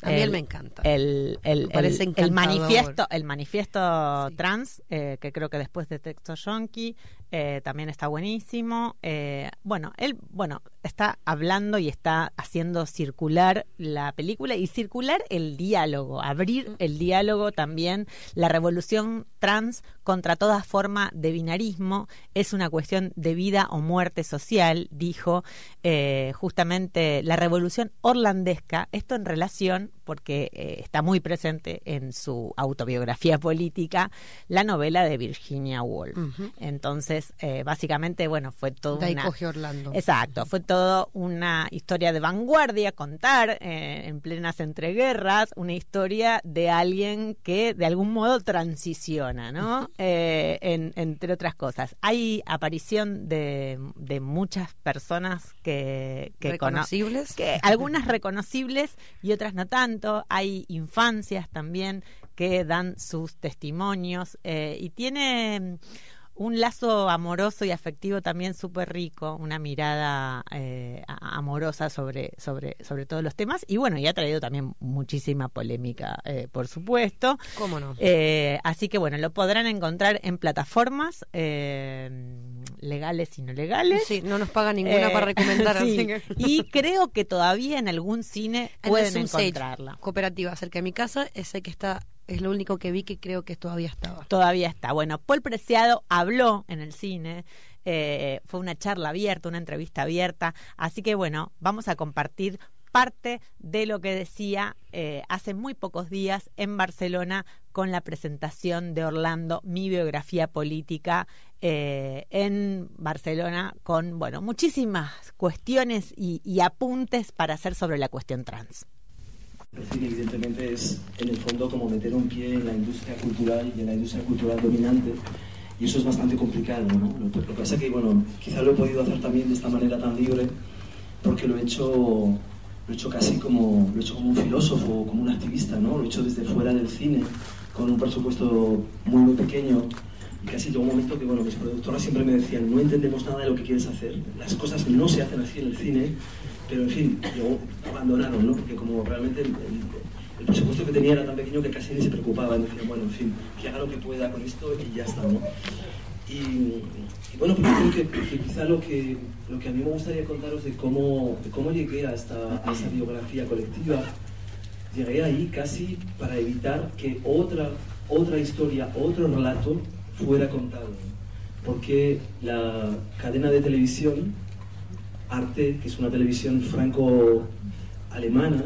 Speaker 3: A mí él me encanta.
Speaker 2: El, el,
Speaker 3: Me
Speaker 2: el- manifiesto, el manifiesto
Speaker 3: Sí.
Speaker 2: trans, eh, que creo que después de Texto Yonki eh, también está buenísimo. Eh, bueno, él, bueno, está hablando y está haciendo circular la película y circular el diálogo, abrir el diálogo también. La revolución trans contra toda forma de binarismo es una cuestión de vida o muerte social, dijo eh, justamente la revolución orlandesca, esto en relación, porque está muy presente en su autobiografía política, la novela de Virginia Woolf. Entonces, eh, básicamente, bueno, fue todo
Speaker 3: De ahí
Speaker 2: una...
Speaker 3: coge Orlando.
Speaker 2: Exacto, fue todo una historia de vanguardia, contar eh, en plenas entreguerras una historia de alguien que de algún modo transiciona, ¿no? Eh, en- entre otras cosas. Hay aparición de, de muchas personas que, que cono-
Speaker 3: Reconocibles.
Speaker 2: que algunas reconocibles y otras no tanto. Hay infancias también que dan sus testimonios eh, y tiene un lazo amoroso y afectivo también súper rico, una mirada eh, amorosa sobre, sobre, sobre todos los temas y bueno, y ha traído también muchísima polémica, eh, por supuesto.
Speaker 3: ¿Cómo no?
Speaker 2: Eh, así que bueno, lo podrán encontrar en plataformas eh, legales y no legales.
Speaker 3: Sí, no nos paga ninguna
Speaker 2: Eh,
Speaker 3: para recomendar.
Speaker 2: sí.
Speaker 3: así que-
Speaker 2: Y creo que todavía en algún cine
Speaker 3: En
Speaker 2: pueden encontrarla.
Speaker 3: Cooperativa cerca de mi casa, ese que está, es lo único que vi que creo que todavía estaba.
Speaker 2: Todavía está. Bueno, Paul Preciado habló en el cine eh, fue una charla abierta, una entrevista abierta. Así que bueno, vamos a compartir parte de lo que decía eh, hace muy pocos días en Barcelona con la presentación de Orlando, mi biografía política eh, en Barcelona, con bueno muchísimas cuestiones y, y apuntes para hacer sobre la cuestión trans.
Speaker 10: Cine, evidentemente, es en el fondo como meter un pie en la industria cultural y en la industria cultural dominante. Y eso es bastante complicado, ¿no? Lo, lo que pasa es que, bueno, quizá lo he podido hacer también de esta manera tan libre porque lo he hecho, lo he hecho casi como, lo he hecho como un filósofo, como un activista, ¿no? Lo he hecho desde fuera del cine, con un presupuesto muy, muy pequeño. Y casi llegó un momento que, bueno, mis productoras siempre me decían, no entendemos nada de lo que quieres hacer, las cosas no se hacen así en el cine, pero en fin, luego abandonaron, ¿no? Porque como realmente el, el- el presupuesto que tenía era tan pequeño que casi ni se preocupaban, decían, bueno, en fin, que haga lo que pueda con esto y ya está, ¿no? Y, y bueno, pues yo creo que, que quizá lo que, lo que a mí me gustaría contaros de cómo, de cómo llegué a esta, a biografía colectiva, llegué ahí casi para evitar que otra, otra historia, otro relato fuera contado. Porque la cadena de televisión, Arte, que es una televisión franco-alemana,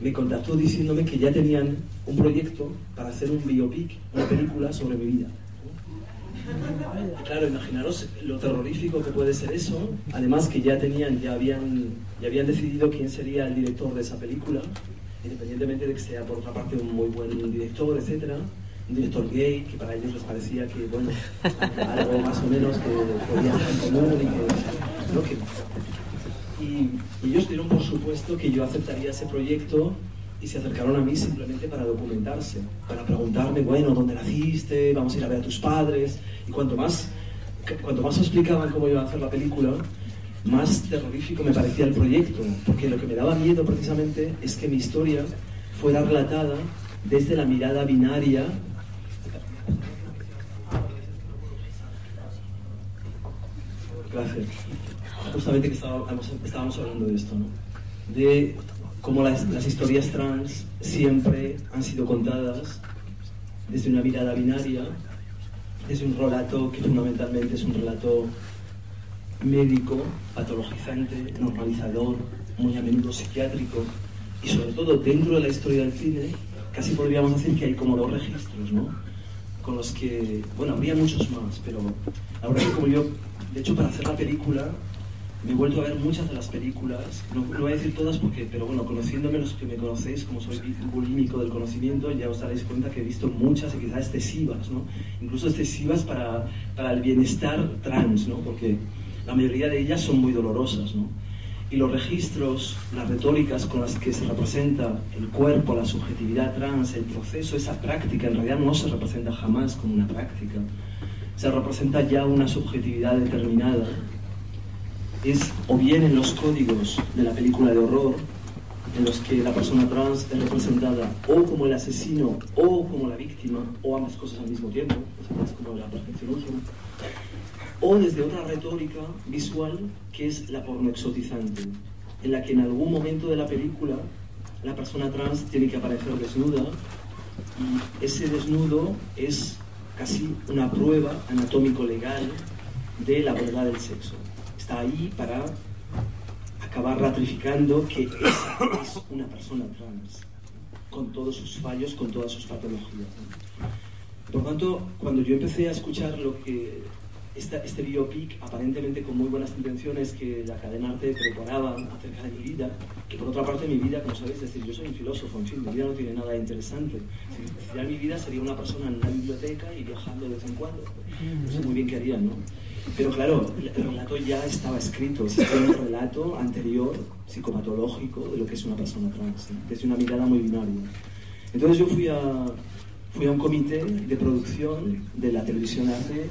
Speaker 10: me contactó diciéndome que ya tenían un proyecto para hacer un biopic, una película sobre mi vida. Claro, imaginaros lo terrorífico que puede ser eso. Además que ya tenían, ya habían, ya habían decidido quién sería el director de esa película, independientemente de que sea por otra parte un muy buen director, etcétera. Un director gay que para ellos les parecía que, bueno, algo más o menos que podía en común y que y, ellos dieron por supuesto que yo aceptaría ese proyecto y se acercaron a mí simplemente para documentarse, para preguntarme, bueno, ¿dónde naciste? Vamos a ir a ver a tus padres. Y cuanto más, cuanto más explicaban cómo iba a hacer la película, más terrorífico me parecía el proyecto, porque lo que me daba miedo precisamente es que mi historia fuera relatada desde la mirada binaria Gracias. Justamente que estábamos, estábamos hablando de esto, ¿no? De cómo las, las historias trans siempre han sido contadas desde una mirada binaria, desde un relato que fundamentalmente es un relato médico, patologizante, normalizador, muy a menudo psiquiátrico, y sobre todo dentro de la historia del cine, casi podríamos decir que hay como dos registros, ¿no? Con los que, bueno, habría muchos más, pero la verdad que como yo, de hecho para hacer la película, me he vuelto a ver muchas de las películas, no, no voy a decir todas porque, pero bueno, conociéndome los que me conocéis, como soy bulímico del conocimiento, ya os daréis cuenta que he visto muchas y quizás excesivas, ¿no? Incluso excesivas para, para el bienestar trans, ¿no? Porque la mayoría de ellas son muy dolorosas, ¿no? Y los registros, las retóricas con las que se representa el cuerpo, la subjetividad trans, el proceso, esa práctica, en realidad no se representa jamás como una práctica, se representa ya una subjetividad determinada es o bien en los códigos de la película de horror, en los que la persona trans es representada o como el asesino o como la víctima, o ambas cosas al mismo tiempo, es como la perfección última, o desde otra retórica visual que es la pornoexotizante, en la que en algún momento de la película la persona trans tiene que aparecer desnuda y ese desnudo es casi una prueba anatómico-legal de la verdad del sexo está ahí para acabar ratificando que esa es una persona trans, con todos sus fallos, con todas sus patologías. Por tanto, cuando yo empecé a escuchar lo que esta, este biopic, aparentemente con muy buenas intenciones que la cadena arte preparaba acerca de mi vida, que por otra parte mi vida, como sabéis, decir, yo soy un filósofo, en fin, mi vida no tiene nada interesante. Si hiciera mi vida sería una persona en una biblioteca y viajando de vez en cuando. No sé muy bien qué haría, ¿no? Pero claro, el relato ya estaba escrito, existía un relato anterior, psicopatológico, de lo que es una persona trans, ¿no? desde una mirada muy binaria. Entonces yo fui a, fui a un comité de producción de la televisión arte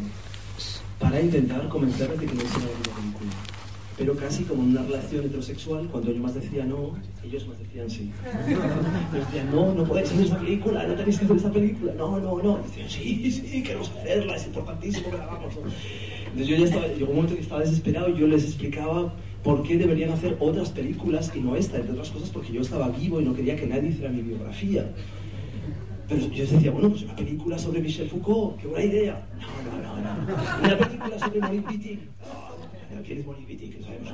Speaker 10: para intentar convencerles de que no hiciera la película. Pero casi como en una relación heterosexual, cuando yo más decía no, ellos más decían sí. Yo decía, no, no podéis hacer esta película, no tenéis que hacer esta película, no, no, no. Y decían, sí, sí, queremos hacerla, es importantísimo que la hagamos. Entonces yo ya estaba, llegó un momento que estaba desesperado y yo les explicaba por qué deberían hacer otras películas y no esta, entre otras cosas porque yo estaba vivo y no quería que nadie hiciera mi biografía. Pero yo decía, bueno, pues una película sobre Michel Foucault, qué buena idea. No, no, no, no. Una película sobre Maurice Wittig. No, ¿quién es Maurice Wittig? Que sabemos.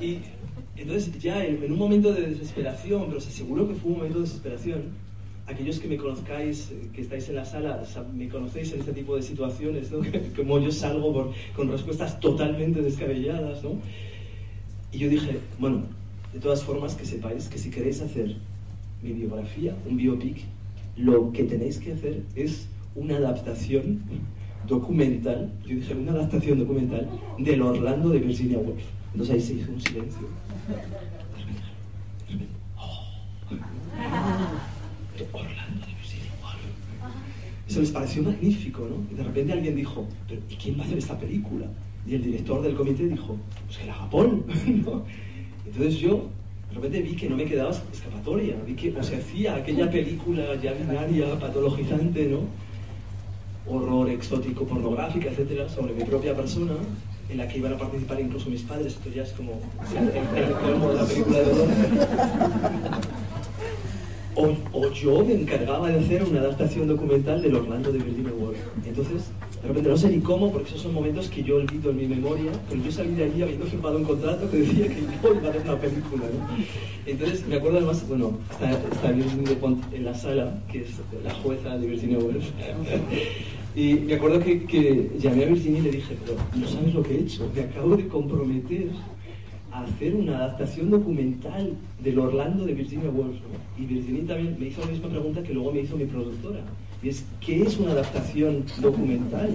Speaker 10: Y entonces ya en, en un momento de desesperación, pero seguro que fue un momento de desesperación, aquellos que me conozcáis, eh, que estáis en la sala, me conocéis en este tipo de situaciones, ¿no? como yo salgo por- con respuestas totalmente descabelladas, ¿no? Y yo dije, bueno, de todas formas que sepáis que si queréis hacer mi biografía, un biopic, lo que tenéis que hacer es una adaptación documental, yo dije una adaptación documental del Orlando de Virginia Woolf. Entonces ahí se hizo un silencio. Orlando de Virginia Woolf. Eso les pareció magnífico, ¿no? Y de repente alguien dijo, ¿pero ¿y quién va a hacer esta película? Y el director del comité dijo, pues que la Paul, ¿no? Entonces yo de repente vi que no me quedaba escapatoria, vi que o se hacía aquella película ya binaria, patologizante, ¿no? Horror exótico, pornográfica, etcétera, sobre mi propia persona, en la que iban a participar incluso mis padres, esto ya es como el, el de la película de horror. O, o yo me encargaba de hacer una adaptación documental del Orlando de Virginia Woolf. Entonces, de repente no sé ni cómo, porque esos son momentos que yo olvido en mi memoria, pero yo salí de allí habiendo firmado un contrato que decía que yo iba a hacer una película. Entonces, me acuerdo además, bueno, está, está Virginia en la sala, que es la jueza de Virginia Woolf. Y me acuerdo que, llamé a Virginia y le dije, pero no sabes lo que he hecho, me acabo de comprometer a hacer una adaptación documental del Orlando de Virginia Woolf. Y Virginia también me hizo la misma pregunta que luego me hizo mi productora. Y es, ¿qué es una adaptación documental?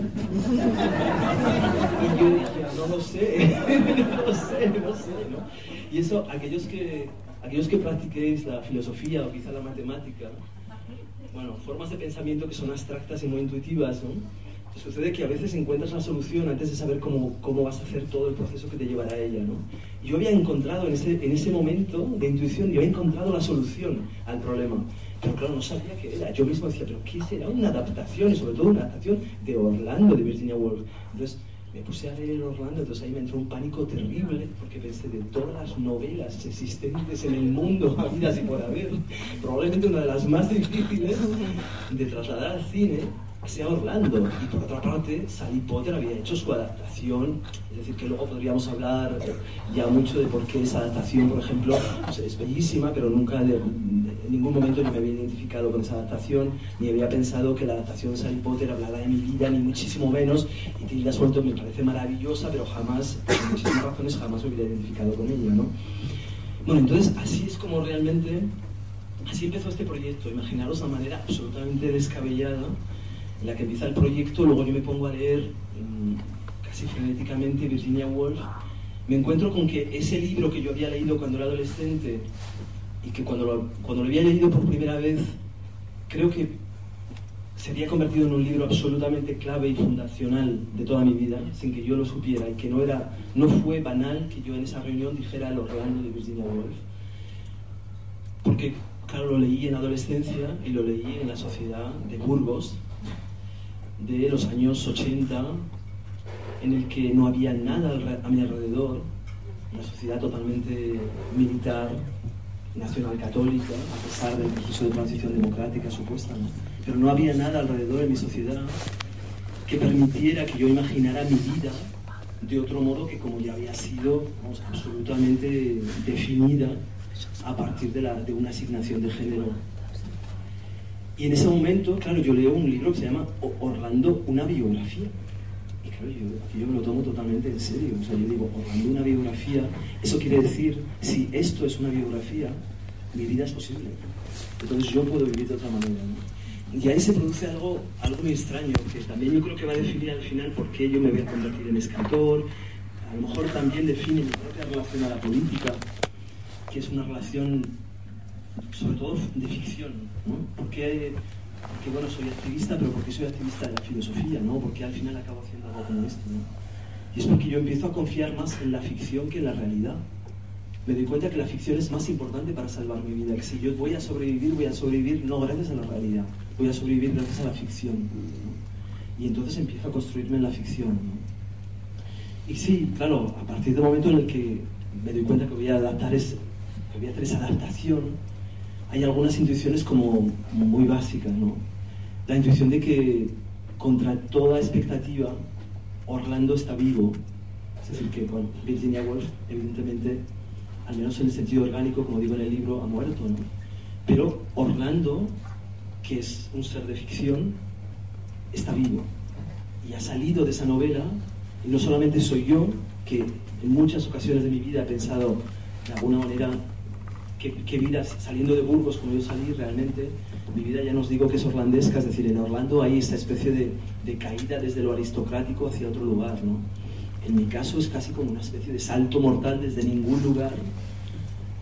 Speaker 10: Y yo dije, no lo sé, no lo sé, no sé, ¿no? Y eso, aquellos que, aquellos que practiquéis la filosofía o quizá la matemática, bueno, formas de pensamiento que son abstractas y muy intuitivas, ¿no? Sucede que a veces encuentras la solución antes de saber cómo, cómo vas a hacer todo el proceso que te llevará a ella, ¿no? Yo había encontrado en ese, en ese momento de intuición, yo había encontrado la solución al problema. Pero claro, no sabía qué era. Yo mismo decía, ¿pero qué será? Una adaptación, y sobre todo una adaptación de Orlando, de Virginia Woolf. Entonces, me puse a leer Orlando, entonces ahí me entró un pánico terrible, porque pensé de todas las novelas existentes en el mundo, habidas y por haber, probablemente una de las más difíciles de trasladar al cine sea Orlando. Y por otra parte, Sally Potter había hecho su adaptación, es decir, que luego podríamos hablar ya mucho de por qué esa adaptación, por ejemplo, pues es bellísima, pero nunca de, de- en ningún momento yo me había identificado con esa adaptación, ni había pensado que la adaptación de Sally Potter hablara de mi vida, ni muchísimo menos, y Tilda Swinton me parece maravillosa, pero jamás, por muchísimas razones, jamás me hubiera identificado con ella, ¿no? Bueno, entonces así es como realmente, así empezó este proyecto, imaginaros la manera absolutamente descabellada en la que empieza el proyecto, luego yo me pongo a leer casi frenéticamente Virginia Woolf, me encuentro con que ese libro que yo había leído cuando era adolescente y que cuando lo, cuando lo había leído por primera vez, creo que se había convertido en un libro absolutamente clave y fundacional de toda mi vida, sin que yo lo supiera, y que no, era, no fue banal que yo en esa reunión dijera el Orlando de Virginia Woolf. Porque, claro, lo leí en adolescencia y lo leí en la sociedad de Burgos, de los años 80, en el que no había nada a mi alrededor, una sociedad totalmente militar, nacional católica, a pesar del proceso de transición democrática supuesta, ¿no? pero no había nada alrededor de mi sociedad que permitiera que yo imaginara mi vida de otro modo que como ya había sido absolutamente definida a partir de, la- de una asignación de género y en ese momento, claro, yo leo un libro que se llama Orlando, una biografía. Y claro, yo, yo me lo tomo totalmente en serio. O sea, yo digo, Orlando, una biografía, eso quiere decir, si esto es una biografía, mi vida es posible. Entonces yo puedo vivir de otra manera. Y ahí se produce algo, algo muy extraño, que también yo creo que va a definir al final por qué yo me voy a convertir en escritor. A lo mejor también define mi propia relación a la política, que es una relación sobre todo de ficción, ¿no? Porque, porque, bueno, soy activista, pero porque soy activista de la filosofía, ¿no? Porque al final acabo haciendo algo como esto. Y es porque yo empiezo a confiar más en la ficción que en la realidad. Me doy cuenta que la ficción es más importante para salvar mi vida, que si yo voy a sobrevivir, voy a sobrevivir no gracias a la realidad, voy a sobrevivir gracias a la ficción. Y entonces empiezo a construirme en la ficción. Y sí, claro, a partir del momento en el que me doy cuenta que voy a adaptar es, que voy a hacer esa adaptación, hay algunas intuiciones como muy básicas, ¿no? La intuición de que contra toda expectativa Orlando está vivo. Es decir, que bueno, Virginia Woolf, evidentemente, al menos en el sentido orgánico, como digo en el libro, ha muerto, ¿no? Pero Orlando, que es un ser de ficción, está vivo. Y ha salido de esa novela, y no solamente soy yo, que en muchas ocasiones de mi vida he pensado, de alguna manera, qué, vida, saliendo de Burgos como yo salí, realmente mi vida ya no os digo que es orlandesca, es decir, en Orlando hay esta especie de, de, caída desde lo aristocrático hacia otro lugar, ¿no? En mi caso es casi como una especie de salto mortal desde ningún lugar,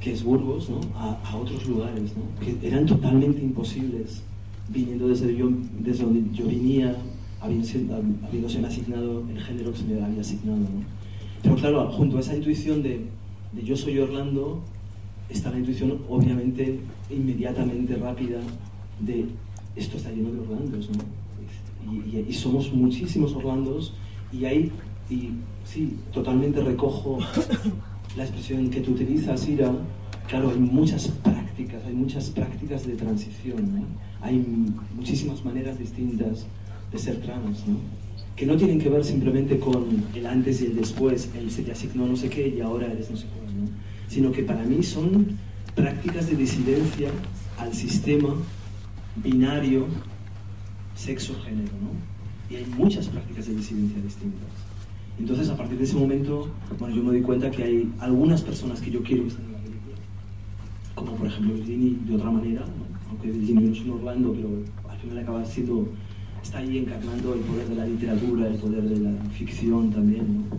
Speaker 10: que es Burgos, ¿no? a, a otros lugares, ¿no? que eran totalmente imposibles, viniendo desde, yo, desde donde yo venía, habiéndose asignado el género que se me había asignado. ¿no? Pero claro, junto a esa intuición de, de yo soy Orlando, está la intuición obviamente inmediatamente rápida de esto está lleno de Orlandos, ¿no? Y, somos muchísimos Orlandos y ahí, y sí, totalmente recojo la expresión que tú utilizas, Ira, claro, hay muchas prácticas, hay muchas prácticas de transición, ¿no? hay muchísimas maneras distintas de ser trans, ¿no? que no tienen que ver simplemente con el antes y el después, el se te asignó no sé qué y ahora eres no sé cuál, ¿no? Sino que para mí son prácticas de disidencia al sistema binario sexo-género, ¿no? Y hay muchas prácticas de disidencia distintas. Entonces, a partir de ese momento, bueno, yo me doy cuenta que hay algunas personas que yo quiero que estén en la película, como por ejemplo Virginie de otra manera, aunque Virginie no es un Orlando, pero al final acaba siendo, está ahí encarnando el poder de la literatura, el poder de la ficción también, ¿no?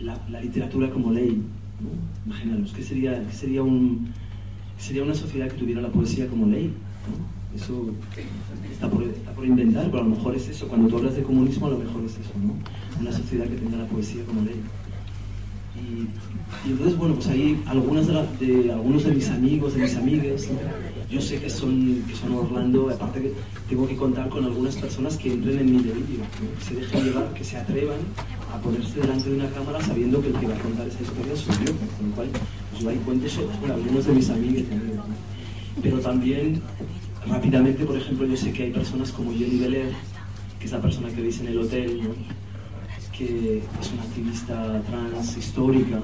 Speaker 10: la, la literatura como ley, ¿no? Imaginaros, ¿qué sería, qué sería, un, sería una sociedad que tuviera la poesía como ley? Eso está por, inventar, pero a lo mejor es eso. Cuando tú hablas de comunismo, a lo mejor es eso, ¿no? Una sociedad que tenga la poesía como ley. Y, entonces, bueno, pues hay algunas de, algunos de mis amigos, de mis amigas, yo sé que son, que son Orlando, aparte que tengo que contar con algunas personas que entren en mi delirio, que se dejen llevar, que se atrevan a ponerse delante de una cámara sabiendo que el que va a contar esa historia soy yo, con lo cual pues yo ahí cuento eso con algunos de mis amigos también. Pero también, rápidamente, por ejemplo, yo sé que hay personas como Jenny Belair, que es la persona que veis en el hotel, que es una activista trans histórica,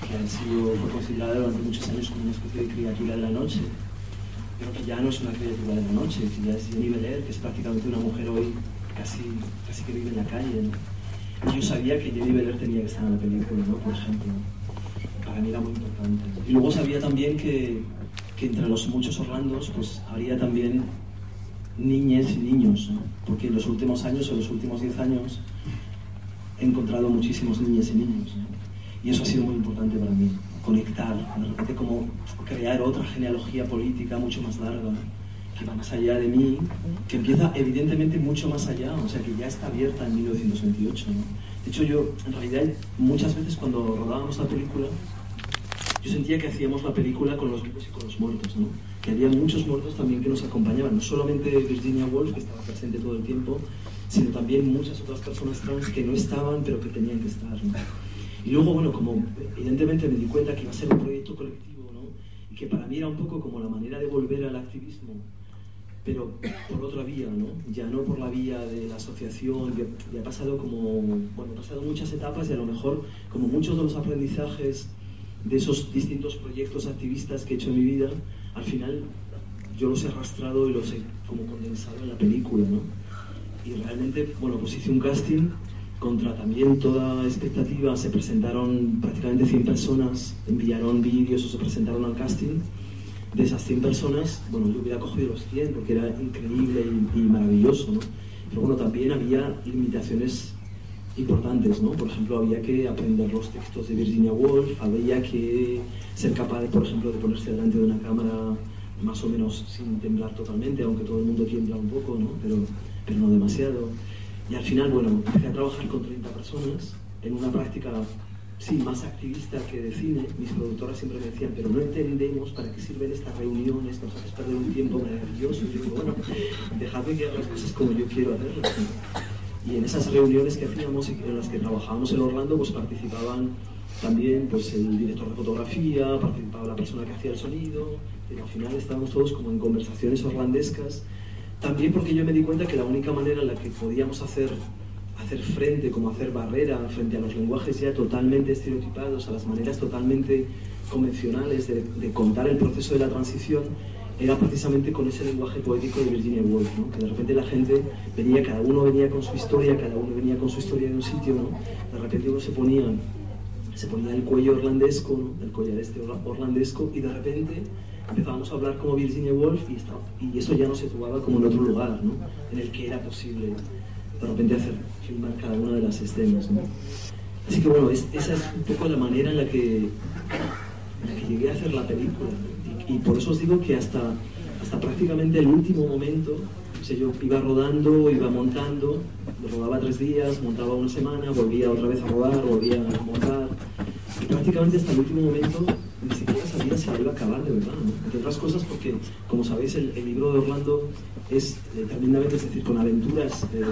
Speaker 10: que ha sido, considerada durante muchos años como una especie de criatura de la noche, pero que ya no es una criatura de la noche, ya es Jenny Belair, que es prácticamente una mujer hoy casi, casi que vive en la calle. Yo sabía que Jenny Belair tenía que estar en la película, ¿no? por ejemplo. Para mí era muy importante. Y luego sabía también que, que entre los muchos Orlandos pues habría también niñas y niños, ¿no? porque en los últimos años, en los últimos 10 años, he encontrado muchísimos niñas y niños. Y eso ha sido muy importante para mí, conectar, de repente como crear otra genealogía política mucho más larga que va más allá de mí, que empieza evidentemente mucho más allá, o sea, que ya está abierta en 1928. De hecho, yo, en realidad, muchas veces cuando rodábamos la película, yo sentía que hacíamos la película con los vivos y con los muertos, ¿no? que había muchos muertos también que nos acompañaban, no solamente Virginia Woolf, que estaba presente todo el tiempo, sino también muchas otras personas trans que no estaban, pero que tenían que estar. Y luego, bueno, como evidentemente me di cuenta que iba a ser un proyecto colectivo, ¿no? y que para mí era un poco como la manera de volver al activismo pero por otra vía, ¿no? Ya no por la vía de la asociación, ya, ha pasado como, bueno, he pasado muchas etapas y a lo mejor como muchos de los aprendizajes de esos distintos proyectos activistas que he hecho en mi vida, al final yo los he arrastrado y los he como condensado en la película, ¿no? Y realmente, bueno, pues hice un casting contra también toda expectativa, se presentaron prácticamente 100 personas, enviaron vídeos o se presentaron al casting de esas 100 personas, bueno, yo hubiera cogido los 100 porque era increíble y, maravilloso, ¿no? Pero bueno, también había limitaciones importantes, ¿no? Por ejemplo, había que aprender los textos de Virginia Woolf, había que ser capaz, por ejemplo, de ponerse delante de una cámara más o menos sin temblar totalmente, aunque todo el mundo tiembla un poco, ¿no? Pero, pero no demasiado. Y al final, bueno, empecé a trabajar con 30 personas en una práctica sí, más activista que de cine, mis productoras siempre me decían, pero no entendemos para qué sirven estas reuniones, nos haces perder un tiempo maravilloso. Y yo digo, bueno, dejadme que haga las cosas como yo quiero hacerlas. Y en esas reuniones que hacíamos y en las que trabajábamos en Orlando, pues participaban también pues, el director de fotografía, participaba la persona que hacía el sonido, pero al final estábamos todos como en conversaciones orlandescas, también porque yo me di cuenta que la única manera en la que podíamos hacer, hacer frente, como hacer barrera frente a los lenguajes ya totalmente estereotipados, a las maneras totalmente convencionales de, contar el proceso de la transición, era precisamente con ese lenguaje poético de Virginia Woolf, ¿no? que de repente la gente venía, cada uno venía con su historia, cada uno venía con su historia de un sitio, ¿no? de repente uno se ponía, se ponía el cuello orlandesco, ¿no? el collar este orla- orlandesco, y de repente empezábamos a hablar como Virginia Woolf y, estaba- y eso ya nos situaba como en otro lugar, ¿no? en el que era posible de repente hacer, filmar cada una de las escenas. ¿no? Así que bueno, es- esa es un poco la manera en la que, en la que llegué a hacer la película. Y, y por eso os digo que hasta, hasta prácticamente el último momento, o sea, yo iba rodando, iba montando, rodaba tres días, montaba una semana, volvía otra vez a rodar, volvía a montar. Y prácticamente hasta el último momento ni siquiera sabía si la iba a acabar de verdad. Entre otras cosas porque, como sabéis, el, libro de Orlando es eh, tremendamente, es decir, con aventuras eh,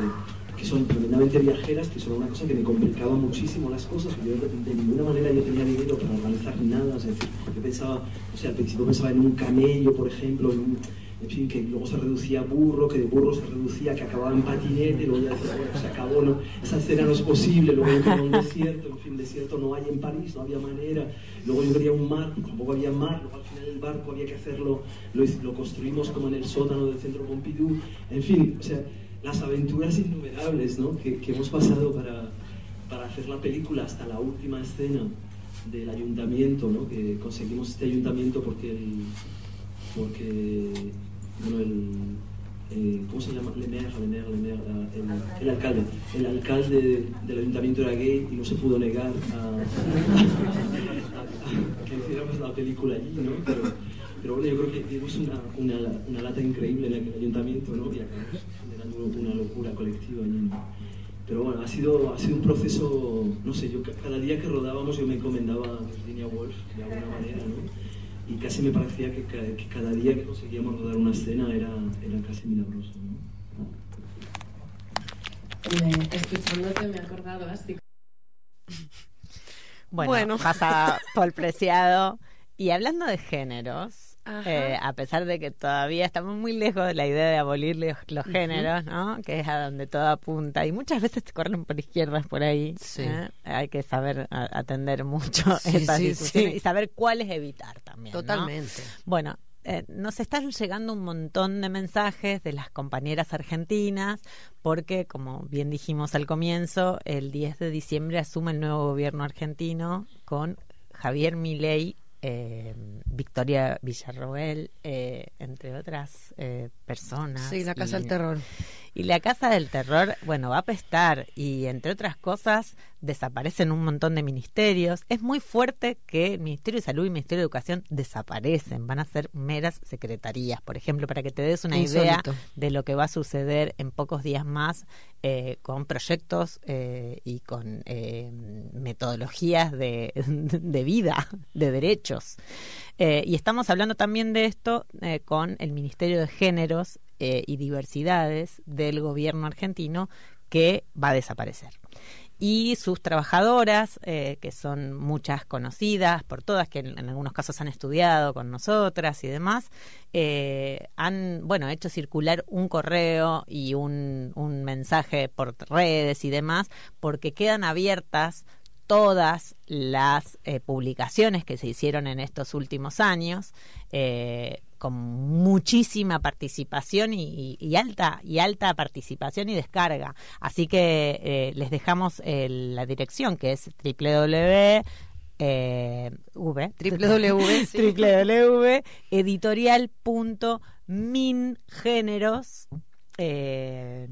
Speaker 10: que son tremendamente viajeras, que son una cosa que me complicaba muchísimo las cosas. Yo de, de ninguna manera yo tenía dinero para organizar nada. Es decir, yo pensaba, o sea, al principio pensaba en un camello, por ejemplo, en un, en fin, que luego se reducía a burro, que de burro se reducía, que acababa en patinete, luego ya decía, bueno, se acabó, no, esa escena no es posible, luego yo quería un desierto, en fin, desierto no hay en París, no había manera, luego yo quería un mar, tampoco había mar, luego al final el barco había que hacerlo, lo, construimos como en el sótano del centro Pompidou, en fin, o sea, las aventuras innumerables ¿no? que, hemos pasado para, para hacer la película hasta la última escena del ayuntamiento, ¿no? que conseguimos este ayuntamiento porque porque bueno, el, ¿cómo se llama? Le Maire, Le Maire, Le Maire, el, el alcalde. El alcalde del ayuntamiento era gay y no se pudo negar a, a- que hiciéramos la película allí, ¿no? Pero, bueno, yo creo que dimos una, una, una lata increíble en aquel ayuntamiento, ¿no? Y acabamos generando una locura colectiva allí. Pero bueno, ha sido, ha sido un proceso, no sé, yo ca- cada día que rodábamos yo me encomendaba a Virginia Woolf de alguna manera, ¿no? Y casi me parecía que, ca- que cada día que conseguíamos rodar una escena era, era casi milagroso, ¿no?
Speaker 11: Escuchándote me he acordado así.
Speaker 2: Bueno,
Speaker 3: Bueno.
Speaker 2: pasa Paul Preciado. Y hablando de géneros. Eh, a pesar de que todavía estamos muy lejos de la idea de abolir los, géneros, ¿no? Que es a donde todo apunta. Y muchas veces te corren por izquierdas por ahí.
Speaker 3: Sí.
Speaker 2: ¿eh? Hay que saber a- atender mucho
Speaker 3: Sí,
Speaker 2: esas
Speaker 3: sí,
Speaker 2: discusiones y saber cuáles evitar también. ¿no?
Speaker 3: Totalmente.
Speaker 2: Bueno, eh, nos están llegando un montón de mensajes de las compañeras argentinas porque, como bien dijimos al comienzo, el 10 de diciembre asume el nuevo gobierno argentino con Javier Milei, eh, Victoria Villarroel, eh, entre otras eh, personas.
Speaker 3: Sí, la Casa
Speaker 2: Y-
Speaker 3: del Terror.
Speaker 2: Y la Casa del Terror, bueno, va a apestar y entre otras cosas desaparecen un montón de ministerios. Es muy fuerte que el Ministerio de Salud y el Ministerio de Educación desaparecen, van a ser meras secretarías, por ejemplo, para que te des una idea de lo que va a suceder en pocos días más eh, con proyectos eh, y con eh, metodologías de, de vida, de derechos. Eh, y estamos hablando también de esto eh, con el Ministerio de Géneros eh, y Diversidades del gobierno argentino que va a desaparecer. Y sus trabajadoras, eh, que son muchas conocidas por todas, que en, algunos casos han estudiado con nosotras y demás, eh, han bueno hecho circular un correo y un, un mensaje por redes y demás, porque quedan abiertas todas las publicaciones que se hicieron en estos últimos años con muchísima participación y, alta y alta participación y descarga así que eh, les dejamos el- la dirección que es www eh, v,
Speaker 3: www, sí.
Speaker 2: eh,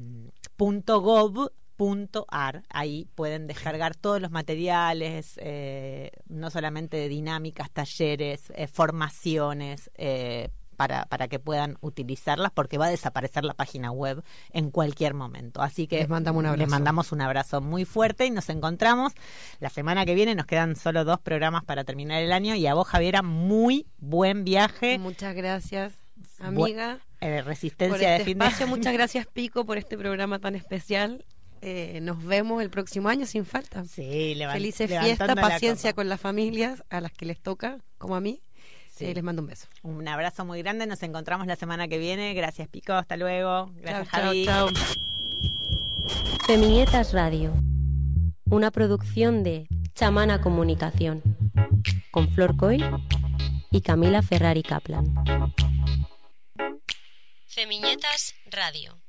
Speaker 2: punto ar. Ahí pueden descargar todos los materiales, eh, no solamente de dinámicas, talleres, eh, formaciones, eh, para, para que puedan utilizarlas, porque va a desaparecer la página web en cualquier momento. Así que
Speaker 3: Les mandamos un
Speaker 2: les
Speaker 3: abrazo.
Speaker 2: mandamos un abrazo muy fuerte y nos encontramos la semana que viene. Nos quedan solo dos programas para terminar el año. Y a vos, Javiera, muy buen viaje.
Speaker 3: Muchas gracias,
Speaker 2: Bu-
Speaker 3: amiga.
Speaker 2: eh,
Speaker 3: por
Speaker 2: resistencia
Speaker 3: este
Speaker 2: de fin de.
Speaker 3: Muchas gracias, Pico, por este programa tan especial. Eh, nos vemos el próximo año sin falta.
Speaker 2: Sí,
Speaker 3: Felices fiestas, paciencia con las familias a las que les toca, como a mí.
Speaker 2: Sí.
Speaker 3: Eh, les mando un beso.
Speaker 2: Un abrazo muy grande. Nos encontramos la semana que viene. Gracias, Pico. Hasta luego. Gracias,
Speaker 3: Chau,
Speaker 2: Javi.
Speaker 3: chau.
Speaker 5: Feminietas Radio, una producción de Chamana Comunicación, con Flor Coil y Camila Ferrari Kaplan. Feminietas Radio.